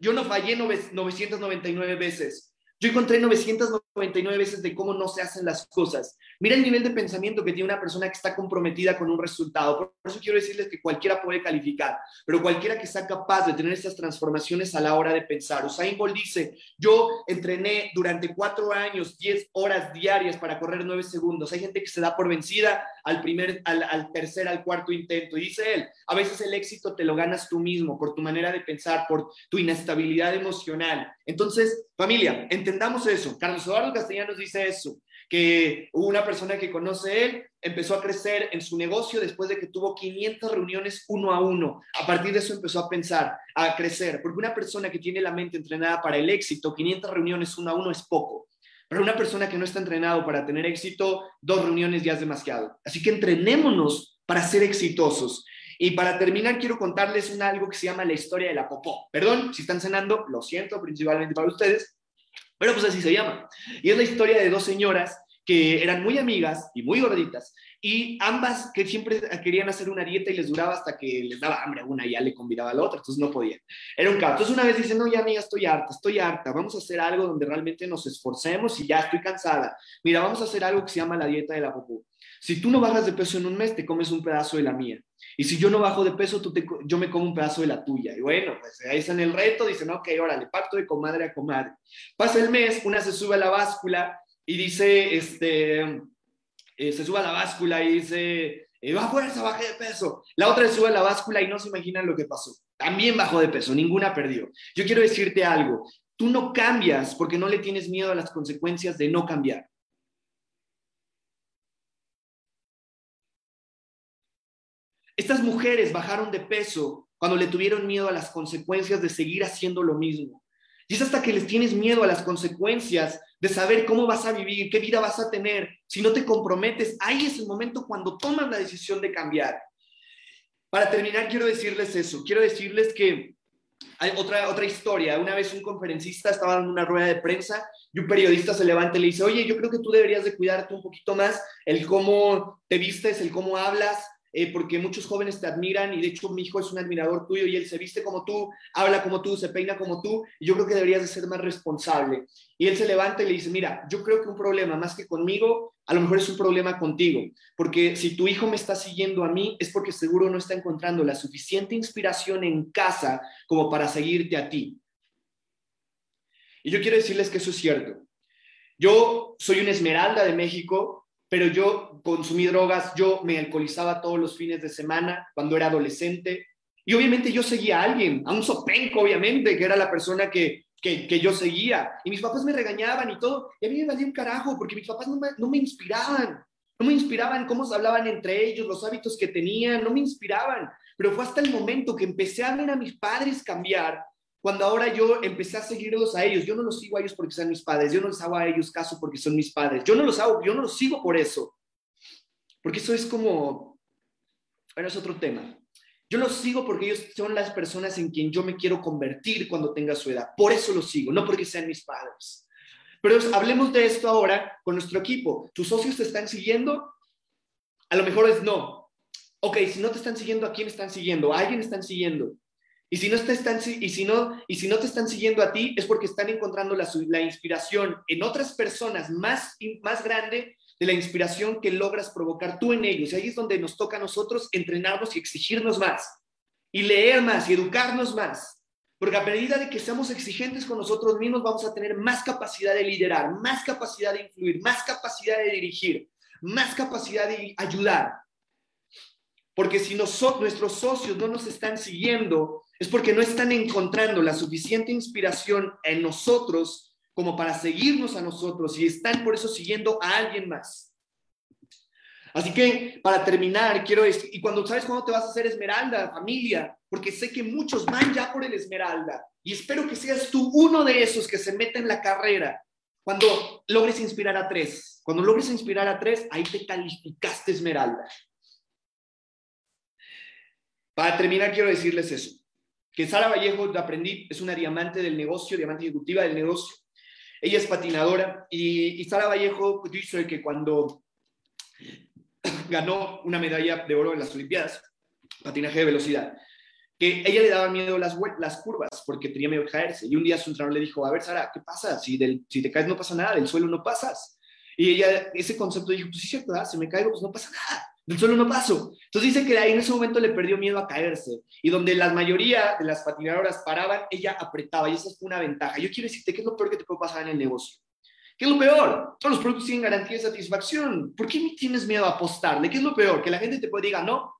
yo no fallé 999 veces, yo encontré 999 veces de cómo no se hacen las cosas. Mira el nivel de pensamiento que tiene una persona que está comprometida con un resultado. Por eso quiero decirles que cualquiera puede calificar, pero cualquiera que sea capaz de tener estas transformaciones a la hora de pensar. Usain Bolt dice, yo entrené durante cuatro años, 10 horas diarias para correr nueve segundos. Hay gente que se da por vencida al primer, al, al tercer, al cuarto intento. Y dice él, a veces el éxito te lo ganas tú mismo por tu manera de pensar, por tu inestabilidad emocional. Entonces, familia, entendamos eso. Carlos Eduardo Castellanos dice eso que una persona que conoce él empezó a crecer en su negocio después de que tuvo 500 reuniones uno a uno. A partir de eso empezó a pensar, a crecer, porque una persona que tiene la mente entrenada para el éxito, 500 reuniones uno a uno es poco. Pero una persona que no está entrenado para tener éxito, dos reuniones ya es demasiado. Así que entrenémonos para ser exitosos. Y para terminar, quiero contarles un, algo que se llama la historia de la popó. Perdón, si están cenando, lo siento, principalmente para ustedes, pero pues así se llama. Y es la historia de dos señoras que eran muy amigas y muy gorditas, y ambas que siempre querían hacer una dieta y les duraba hasta que les daba hambre a una y ya le convidaba a la otra, entonces no podían. Era un caos. Entonces una vez dicen, no, ya amiga, estoy harta, estoy harta, vamos a hacer algo donde realmente nos esforcemos y ya estoy cansada. Mira, vamos a hacer algo que se llama la dieta de la popó. Si tú no bajas de peso en un mes, te comes un pedazo de la mía. Y si yo no bajo de peso, tú te, yo me como un pedazo de la tuya. Y bueno, pues ahí está en el reto, dicen, ok, órale, parto de comadre a comadre. Pasa el mes, una se sube a la báscula y dice, este, eh, se sube a la báscula y dice, eh, va fuerza, bajé de peso. La otra se sube a la báscula y no se imaginan lo que pasó. También bajó de peso, ninguna perdió. Yo quiero decirte algo, tú no cambias porque no le tienes miedo a las consecuencias de no cambiar. Estas mujeres bajaron de peso cuando le tuvieron miedo a las consecuencias de seguir haciendo lo mismo. Y es hasta que les tienes miedo a las consecuencias de saber cómo vas a vivir, qué vida vas a tener, si no te comprometes, ahí es el momento cuando tomas la decisión de cambiar. Para terminar, quiero decirles eso, quiero decirles que hay otra, otra historia. Una vez un conferencista estaba en una rueda de prensa y un periodista se levanta y le dice, oye, yo creo que tú deberías de cuidarte un poquito más el cómo te vistes, el cómo hablas, eh, porque muchos jóvenes te admiran y de hecho mi hijo es un admirador tuyo y él se viste como tú, habla como tú, se peina como tú y yo creo que deberías de ser más responsable. Y él se levanta y le dice, mira, yo creo que un problema más que conmigo, a lo mejor es un problema contigo, porque si tu hijo me está siguiendo a mí es porque seguro no está encontrando la suficiente inspiración en casa como para seguirte a ti. Y yo quiero decirles que eso es cierto. Yo soy una esmeralda de México, pero yo consumí drogas, yo me alcoholizaba todos los fines de semana cuando era adolescente. Y obviamente yo seguía a alguien, a un sopenco, obviamente, que era la persona que, que, yo seguía. Y mis papás me regañaban y todo. Y a mí me valía un carajo, porque mis papás no me, no me inspiraban. No me inspiraban cómo se hablaban entre ellos, los hábitos que tenían, no me inspiraban. Pero fue hasta el momento que empecé a ver a mis padres cambiar cuando ahora yo empecé a seguirlos a ellos, yo no los sigo a ellos porque sean mis padres, yo no les hago a ellos caso porque son mis padres, yo no los hago, yo no los sigo por eso, porque eso es como, bueno, es otro tema. Yo los sigo porque ellos son las personas en quien yo me quiero convertir cuando tenga su edad, por eso los sigo, no porque sean mis padres. Pero hablemos de esto ahora con nuestro equipo. ¿Tus socios te están siguiendo? A lo mejor es no. Ok, si no te están siguiendo, ¿a quién están siguiendo? ¿A alguien están siguiendo? Y si no te están, y si no, y si no te están siguiendo a ti, es porque están encontrando la, la inspiración en otras personas más, más grande de la inspiración que logras provocar tú en ellos. Y ahí es donde nos toca a nosotros entrenarnos y exigirnos más, y leer más y educarnos más. Porque a medida de que seamos exigentes con nosotros mismos, vamos a tener más capacidad de liderar, más capacidad de influir, más capacidad de dirigir, más capacidad de ayudar. Porque si nosotros, nuestros socios no nos están siguiendo, es porque no están encontrando la suficiente inspiración en nosotros como para seguirnos a nosotros y están por eso siguiendo a alguien más. Así que para terminar, quiero decir, y cuando sabes cuándo te vas a hacer esmeralda, familia, porque sé que muchos van ya por el esmeralda y espero que seas tú uno de esos que se mete en la carrera. Cuando logres inspirar a tres, cuando logres inspirar a tres, ahí te calificaste esmeralda. Para terminar, quiero decirles eso que Sara Vallejo, la aprendí, es una diamante del negocio, diamante ejecutiva del negocio. Ella es patinadora y, Sara Vallejo dice que cuando ganó una medalla de oro en las Olimpiadas, patinaje de velocidad, que ella le daba miedo las, curvas porque tenía miedo de caerse. Y un día su entrenador le dijo, a ver, Sara, ¿qué pasa? Si te caes no pasa nada, del suelo no pasas. Y ella, ese concepto dijo, pues sí, cierto, si me caigo, pues no pasa nada del suelo no paso. Entonces dice que ahí en ese momento le perdió miedo a caerse y donde la mayoría de las patinadoras paraban, ella apretaba y esa fue una ventaja. Yo quiero decirte qué es lo peor que te puede pasar en el negocio. ¿Qué es lo peor? Todos los productos tienen garantía de satisfacción. ¿Por qué tienes miedo a apostarle? ¿Qué es lo peor? Que la gente te puede diga no.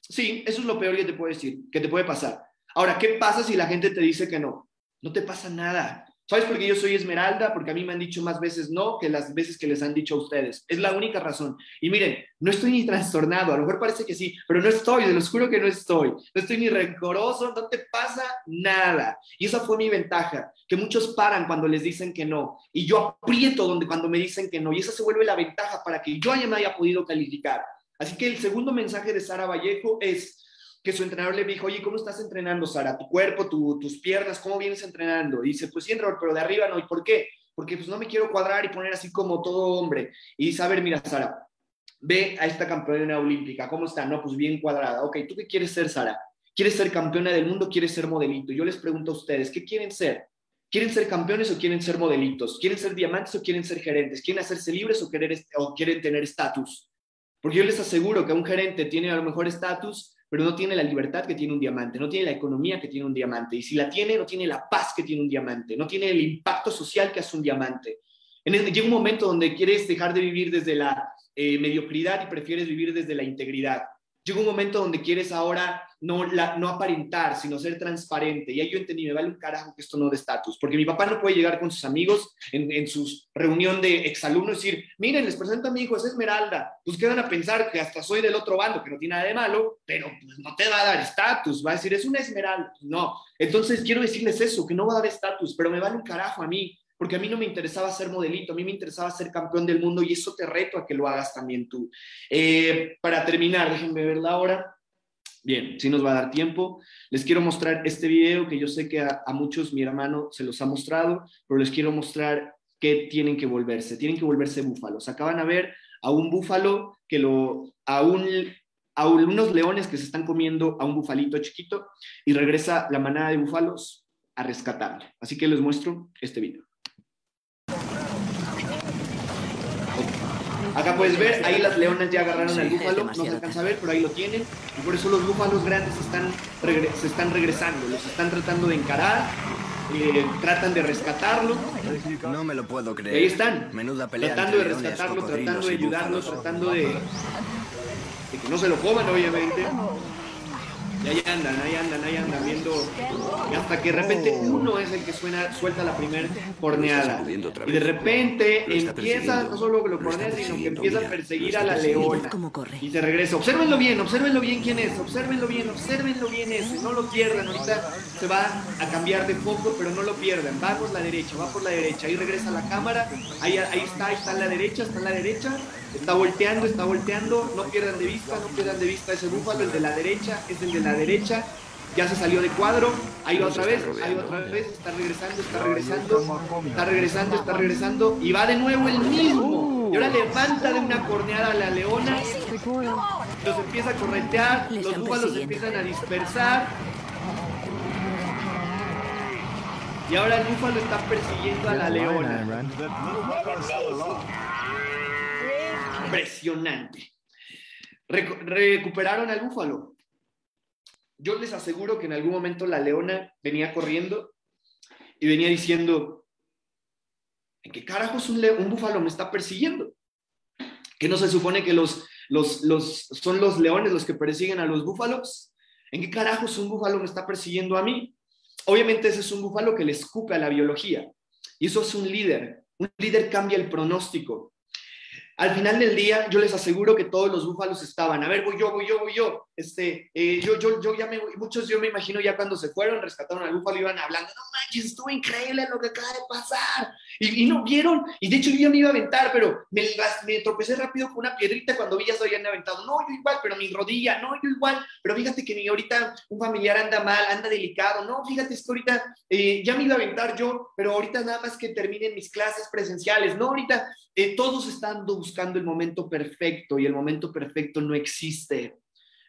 Sí, eso es lo peor que te puedo decir, que te puede pasar. Ahora, ¿qué pasa si la gente te dice que no? No te pasa nada. ¿Sabes por qué yo soy Esmeralda? Porque a mí me han dicho más veces no que las veces que les han dicho a ustedes. Es la única razón. Y miren, no estoy ni trastornado, a lo mejor parece que sí, pero no estoy, se los juro que no estoy. No estoy ni rencoroso, no te pasa nada. Y esa fue mi ventaja, que muchos paran cuando les dicen que no. Y yo aprieto donde, cuando me dicen que no. Y esa se vuelve la ventaja para que yo ya me haya podido calificar. Así que el segundo mensaje de Sara Vallejo es, que su entrenador le dijo, oye, ¿cómo estás entrenando, Sara? ¿Tu cuerpo, tus piernas, cómo vienes entrenando? Y dice, pues sí, entrenador, pero de arriba no. ¿Y por qué? porque pues no me quiero cuadrar y poner así como todo hombre. Y saber, mira, Sara, ve a esta campeona olímpica, ¿cómo está? No, pues bien cuadrada. Ok, ¿tú qué quieres ser, Sara? ¿Quieres ser campeona del mundo? ¿Quieres ser modelito? Yo les pregunto a ustedes, ¿qué quieren ser? ¿Quieren ser campeones o quieren ser modelitos? ¿Quieren ser diamantes o quieren ser gerentes? ¿Quieren hacerse libres o, querer, o quieren tener estatus? Porque yo les aseguro que un gerente tiene a lo mejor estatus, pero no tiene la libertad que tiene un diamante, no tiene la economía que tiene un diamante. Y si la tiene, no tiene la paz que tiene un diamante, no tiene el impacto social que hace un diamante. En llega un momento donde quieres dejar de vivir desde la eh, mediocridad y prefieres vivir desde la integridad. Llega un momento donde quieres ahora no, no aparentar, sino ser transparente. Y ahí yo entendí, me vale un carajo que esto no de estatus, porque mi papá no puede llegar con sus amigos en, en su reunión de exalumnos y decir, miren, les presento a mi hijo, es Esmeralda. Pues quedan a pensar que hasta soy del otro bando, que no tiene nada de malo, pero pues, no te va a dar estatus, va a decir, es una Esmeralda. No. Entonces quiero decirles eso, que no va a dar estatus, pero me vale un carajo a mí porque a mí no me interesaba ser modelito, a mí me interesaba ser campeón del mundo y eso te reto a que lo hagas también tú. Eh, para terminar, déjenme ver la hora. Bien, si nos va a dar tiempo. Les quiero mostrar este video que yo sé que a, muchos mi hermano se los ha mostrado, pero les quiero mostrar que tienen que volverse. Tienen que volverse búfalos. Acaban a ver a un búfalo que lo, a un a unos leones que se están comiendo a un bufalito chiquito y regresa la manada de búfalos a rescatarlo. Así que les muestro este video. Acá puedes ver, ahí las leonas ya agarraron al búfalo, no se alcanza a ver, pero ahí lo tienen. Y por eso los búfalos grandes están se están regresando, los están tratando de encarar, eh, tratan de rescatarlo. No me lo puedo creer. ahí están, Menuda pelea tratando de rescatarlo, tratando de ayudarlo, tratando de, de que no se lo coman, obviamente. Y ahí andan, ahí andan, ahí andan viendo. hasta que de repente uno es el que suena, suelta la primera corneada. Y de repente empieza, no solo lo cornea, sino que empieza a perseguir a la leona. Y se regresa. Obsérvenlo bien, obsérvenlo bien quién es, obsérvenlo bien, obsérvenlo bien ese. No lo pierdan, ahorita se va a cambiar de foco, pero no lo pierdan. Va por la derecha, va por la derecha. Ahí regresa la cámara. Ahí, ahí está, ahí está en la derecha, está en la derecha. Está volteando, está volteando. No pierdan de vista, no pierdan de vista ese búfalo. El de la derecha es el de la derecha. Ya se salió de cuadro. Ahí va otra vez, ahí va otra vez. Está regresando, está regresando. Está regresando, está regresando. Y va de nuevo el mismo. Y ahora levanta de una corneada a la leona. Los empieza a corretear. Los búfalos se empiezan a dispersar. Y ahora el búfalo está persiguiendo a la leona impresionante. recuperaron al búfalo. Yo les aseguro que en algún momento la leona venía corriendo y venía diciendo, ¿en qué carajos un, un búfalo me está persiguiendo? ¿Que no se supone que los, los, los, son los leones los que persiguen a los búfalos? ¿En qué carajos un búfalo me está persiguiendo a mí? Obviamente ese es un búfalo que le escupe a la biología. Y eso es un líder. Un líder cambia el pronóstico. Al final del día, yo les aseguro que todos los búfalos estaban, a ver, voy yo, voy yo, voy yo, este, eh, yo, yo, yo ya me muchos yo me imagino ya cuando se fueron, rescataron al búfalo, iban hablando, no manches, estuvo increíble lo que acaba de pasar, y, no vieron, y de hecho yo me iba a aventar, pero me, me tropecé rápido con una piedrita cuando vi ya se habían aventado, no, yo igual, pero mi rodilla, no, yo igual, pero fíjate que mi ahorita un familiar anda mal, anda delicado, no, fíjate, es que ahorita eh, ya me iba a aventar yo, pero ahorita nada más que terminen mis clases presenciales, no, ahorita eh, todos están buscando el momento perfecto y el momento perfecto no existe.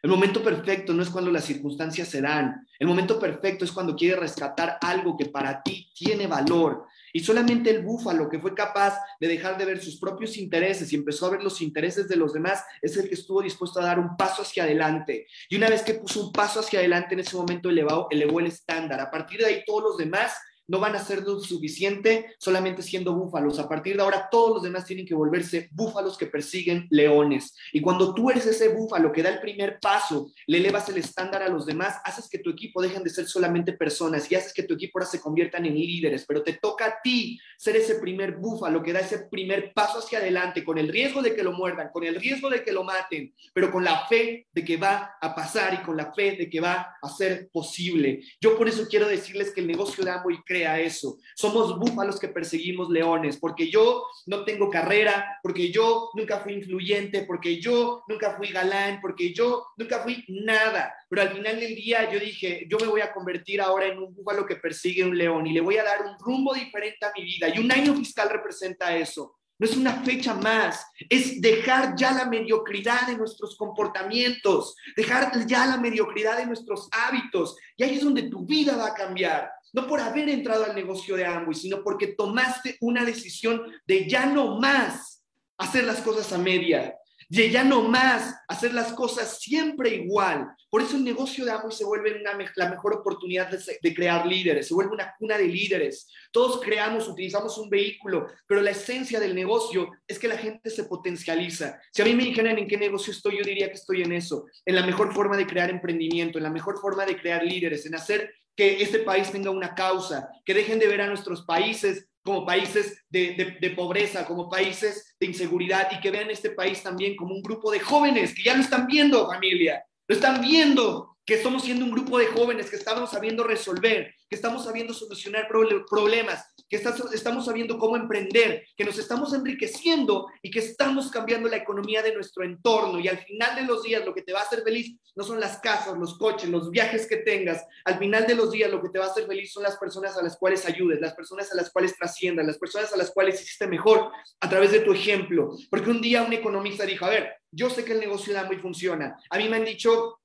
El momento perfecto no es cuando las circunstancias se dan. El momento perfecto es cuando quieres rescatar algo que para ti tiene valor. Y solamente el búfalo que fue capaz de dejar de ver sus propios intereses y empezó a ver los intereses de los demás es el que estuvo dispuesto a dar un paso hacia adelante. Y una vez que puso un paso hacia adelante, en ese momento elevó, elevó el estándar. A partir de ahí todos los demás no van a ser lo suficiente solamente siendo búfalos. A partir de ahora, todos los demás tienen que volverse búfalos que persiguen leones. Y cuando tú eres ese búfalo que da el primer paso, le elevas el estándar a los demás, haces que tu equipo dejen de ser solamente personas y haces que tu equipo ahora se conviertan en líderes. Pero te toca a ti ser ese primer búfalo que da ese primer paso hacia adelante, con el riesgo de que lo muerdan, con el riesgo de que lo maten, pero con la fe de que va a pasar y con la fe de que va a ser posible. Yo por eso quiero decirles que el negocio de Amway crece crea eso. Somos búfalos que perseguimos leones, porque yo no tengo carrera, porque yo nunca fui influyente, porque yo nunca fui galán, porque yo nunca fui nada. Pero al final del día yo dije, yo me voy a convertir ahora en un búfalo que persigue un león y le voy a dar un rumbo diferente a mi vida. Y un año fiscal representa eso. No es una fecha más, es dejar ya la mediocridad de nuestros comportamientos, dejar ya la mediocridad de nuestros hábitos. Y ahí es donde tu vida va a cambiar. No por haber entrado al negocio de Amway, sino porque tomaste una decisión de ya no más hacer las cosas a media, de ya no más hacer las cosas siempre igual. Por eso el negocio de Amway se vuelve la mejor oportunidad de, crear líderes, se vuelve una cuna de líderes. Todos creamos, utilizamos un vehículo, pero la esencia del negocio es que la gente se potencializa. Si a mí me dijeran en qué negocio estoy, yo diría que estoy en eso, en la mejor forma de crear emprendimiento, en la mejor forma de crear líderes, en hacer que este país tenga una causa, que dejen de ver a nuestros países como países de, pobreza, como países de inseguridad y que vean este país también como un grupo de jóvenes que ya lo están viendo, familia, lo están viendo, que estamos siendo un grupo de jóvenes que estamos sabiendo resolver, que estamos sabiendo solucionar problemas, que estamos sabiendo cómo emprender, que nos estamos enriqueciendo y que estamos cambiando la economía de nuestro entorno. Y al final de los días lo que te va a hacer feliz no son las casas, los coches, los viajes que tengas. Al final de los días lo que te va a hacer feliz son las personas a las cuales ayudes, las personas a las cuales trasciendas, las personas a las cuales hiciste mejor a través de tu ejemplo. Porque un día un economista dijo, a ver, yo sé que el negocio de muy funciona. A mí me han dicho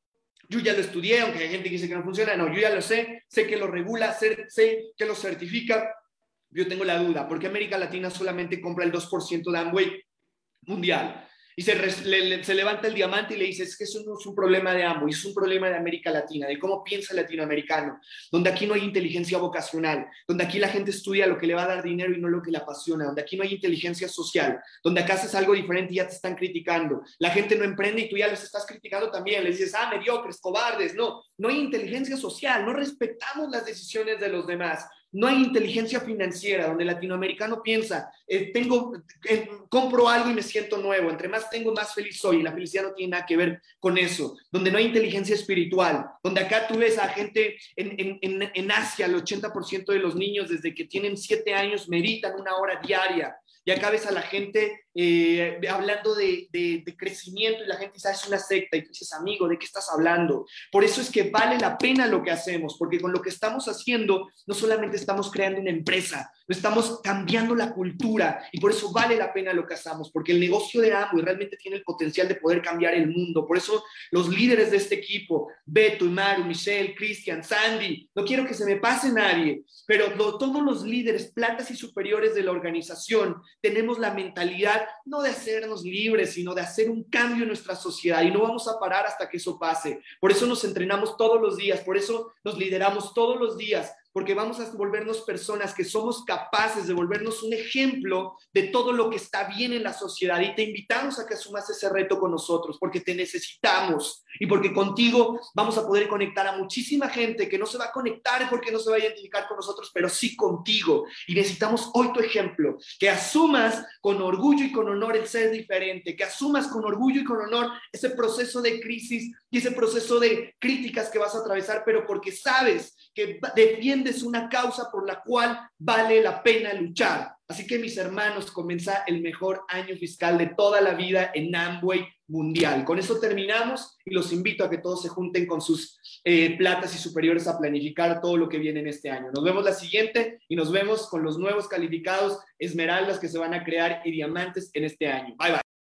yo ya lo estudié, aunque hay gente que dice que no funciona, no, yo ya lo sé, sé que lo regula, sé, sé que lo certifica, yo tengo la duda, ¿por qué América Latina solamente compra el 2% de Amway mundial? Y se, se, levanta el diamante y le dice, es que eso no es un problema de Amway, es un problema de América Latina, de cómo piensa el latinoamericano, donde aquí no hay inteligencia vocacional, donde aquí la gente estudia lo que le va a dar dinero y no lo que le apasiona, donde aquí no hay inteligencia social, donde acá haces algo diferente y ya te están criticando. La gente no emprende y tú ya les estás criticando también, les dices, ah, mediocres, cobardes. No, no hay inteligencia social, no respetamos las decisiones de los demás. No hay inteligencia financiera donde el latinoamericano piensa, eh, tengo, eh, compro algo y me siento nuevo, entre más tengo, más feliz soy. La felicidad no tiene nada que ver con eso. Donde no hay inteligencia espiritual, donde acá tú ves a gente en, en, en Asia, el 80% de los niños desde que tienen 7 años meditan una hora diaria y acá ves a la gente eh, hablando de, crecimiento y la gente dice, ah, es una secta, y tú dices, amigo, ¿de qué estás hablando? Por eso es que vale la pena lo que hacemos, porque con lo que estamos haciendo, no solamente estamos creando una empresa, estamos cambiando la cultura, y por eso vale la pena lo que hacemos, porque el negocio de Amway realmente tiene el potencial de poder cambiar el mundo. Por eso los líderes de este equipo, Beto, Maru, Michelle, Cristian, Sandy, no quiero que se me pase nadie, pero todos los líderes, plantas y superiores de la organización, tenemos la mentalidad no de hacernos libres, sino de hacer un cambio en nuestra sociedad y no vamos a parar hasta que eso pase. Por eso nos entrenamos todos los días, por eso nos lideramos todos los días, porque vamos a volvernos personas que somos capaces de volvernos un ejemplo de todo lo que está bien en la sociedad. Y te invitamos a que asumas ese reto con nosotros, porque te necesitamos y porque contigo vamos a poder conectar a muchísima gente que no se va a conectar porque no se va a identificar con nosotros, pero sí contigo. Y necesitamos hoy tu ejemplo, que asumas con orgullo y con honor el ser diferente, que asumas con orgullo y con honor ese proceso de crisis y ese proceso de críticas que vas a atravesar, pero porque sabes que defiendes una causa por la cual vale la pena luchar. Así que mis hermanos, comienza el mejor año fiscal de toda la vida en Amway Mundial. Con eso terminamos y los invito a que todos se junten con sus eh, platas y superiores a planificar todo lo que viene en este año. Nos vemos la siguiente y nos vemos con los nuevos calificados esmeraldas que se van a crear y diamantes en este año. Bye bye.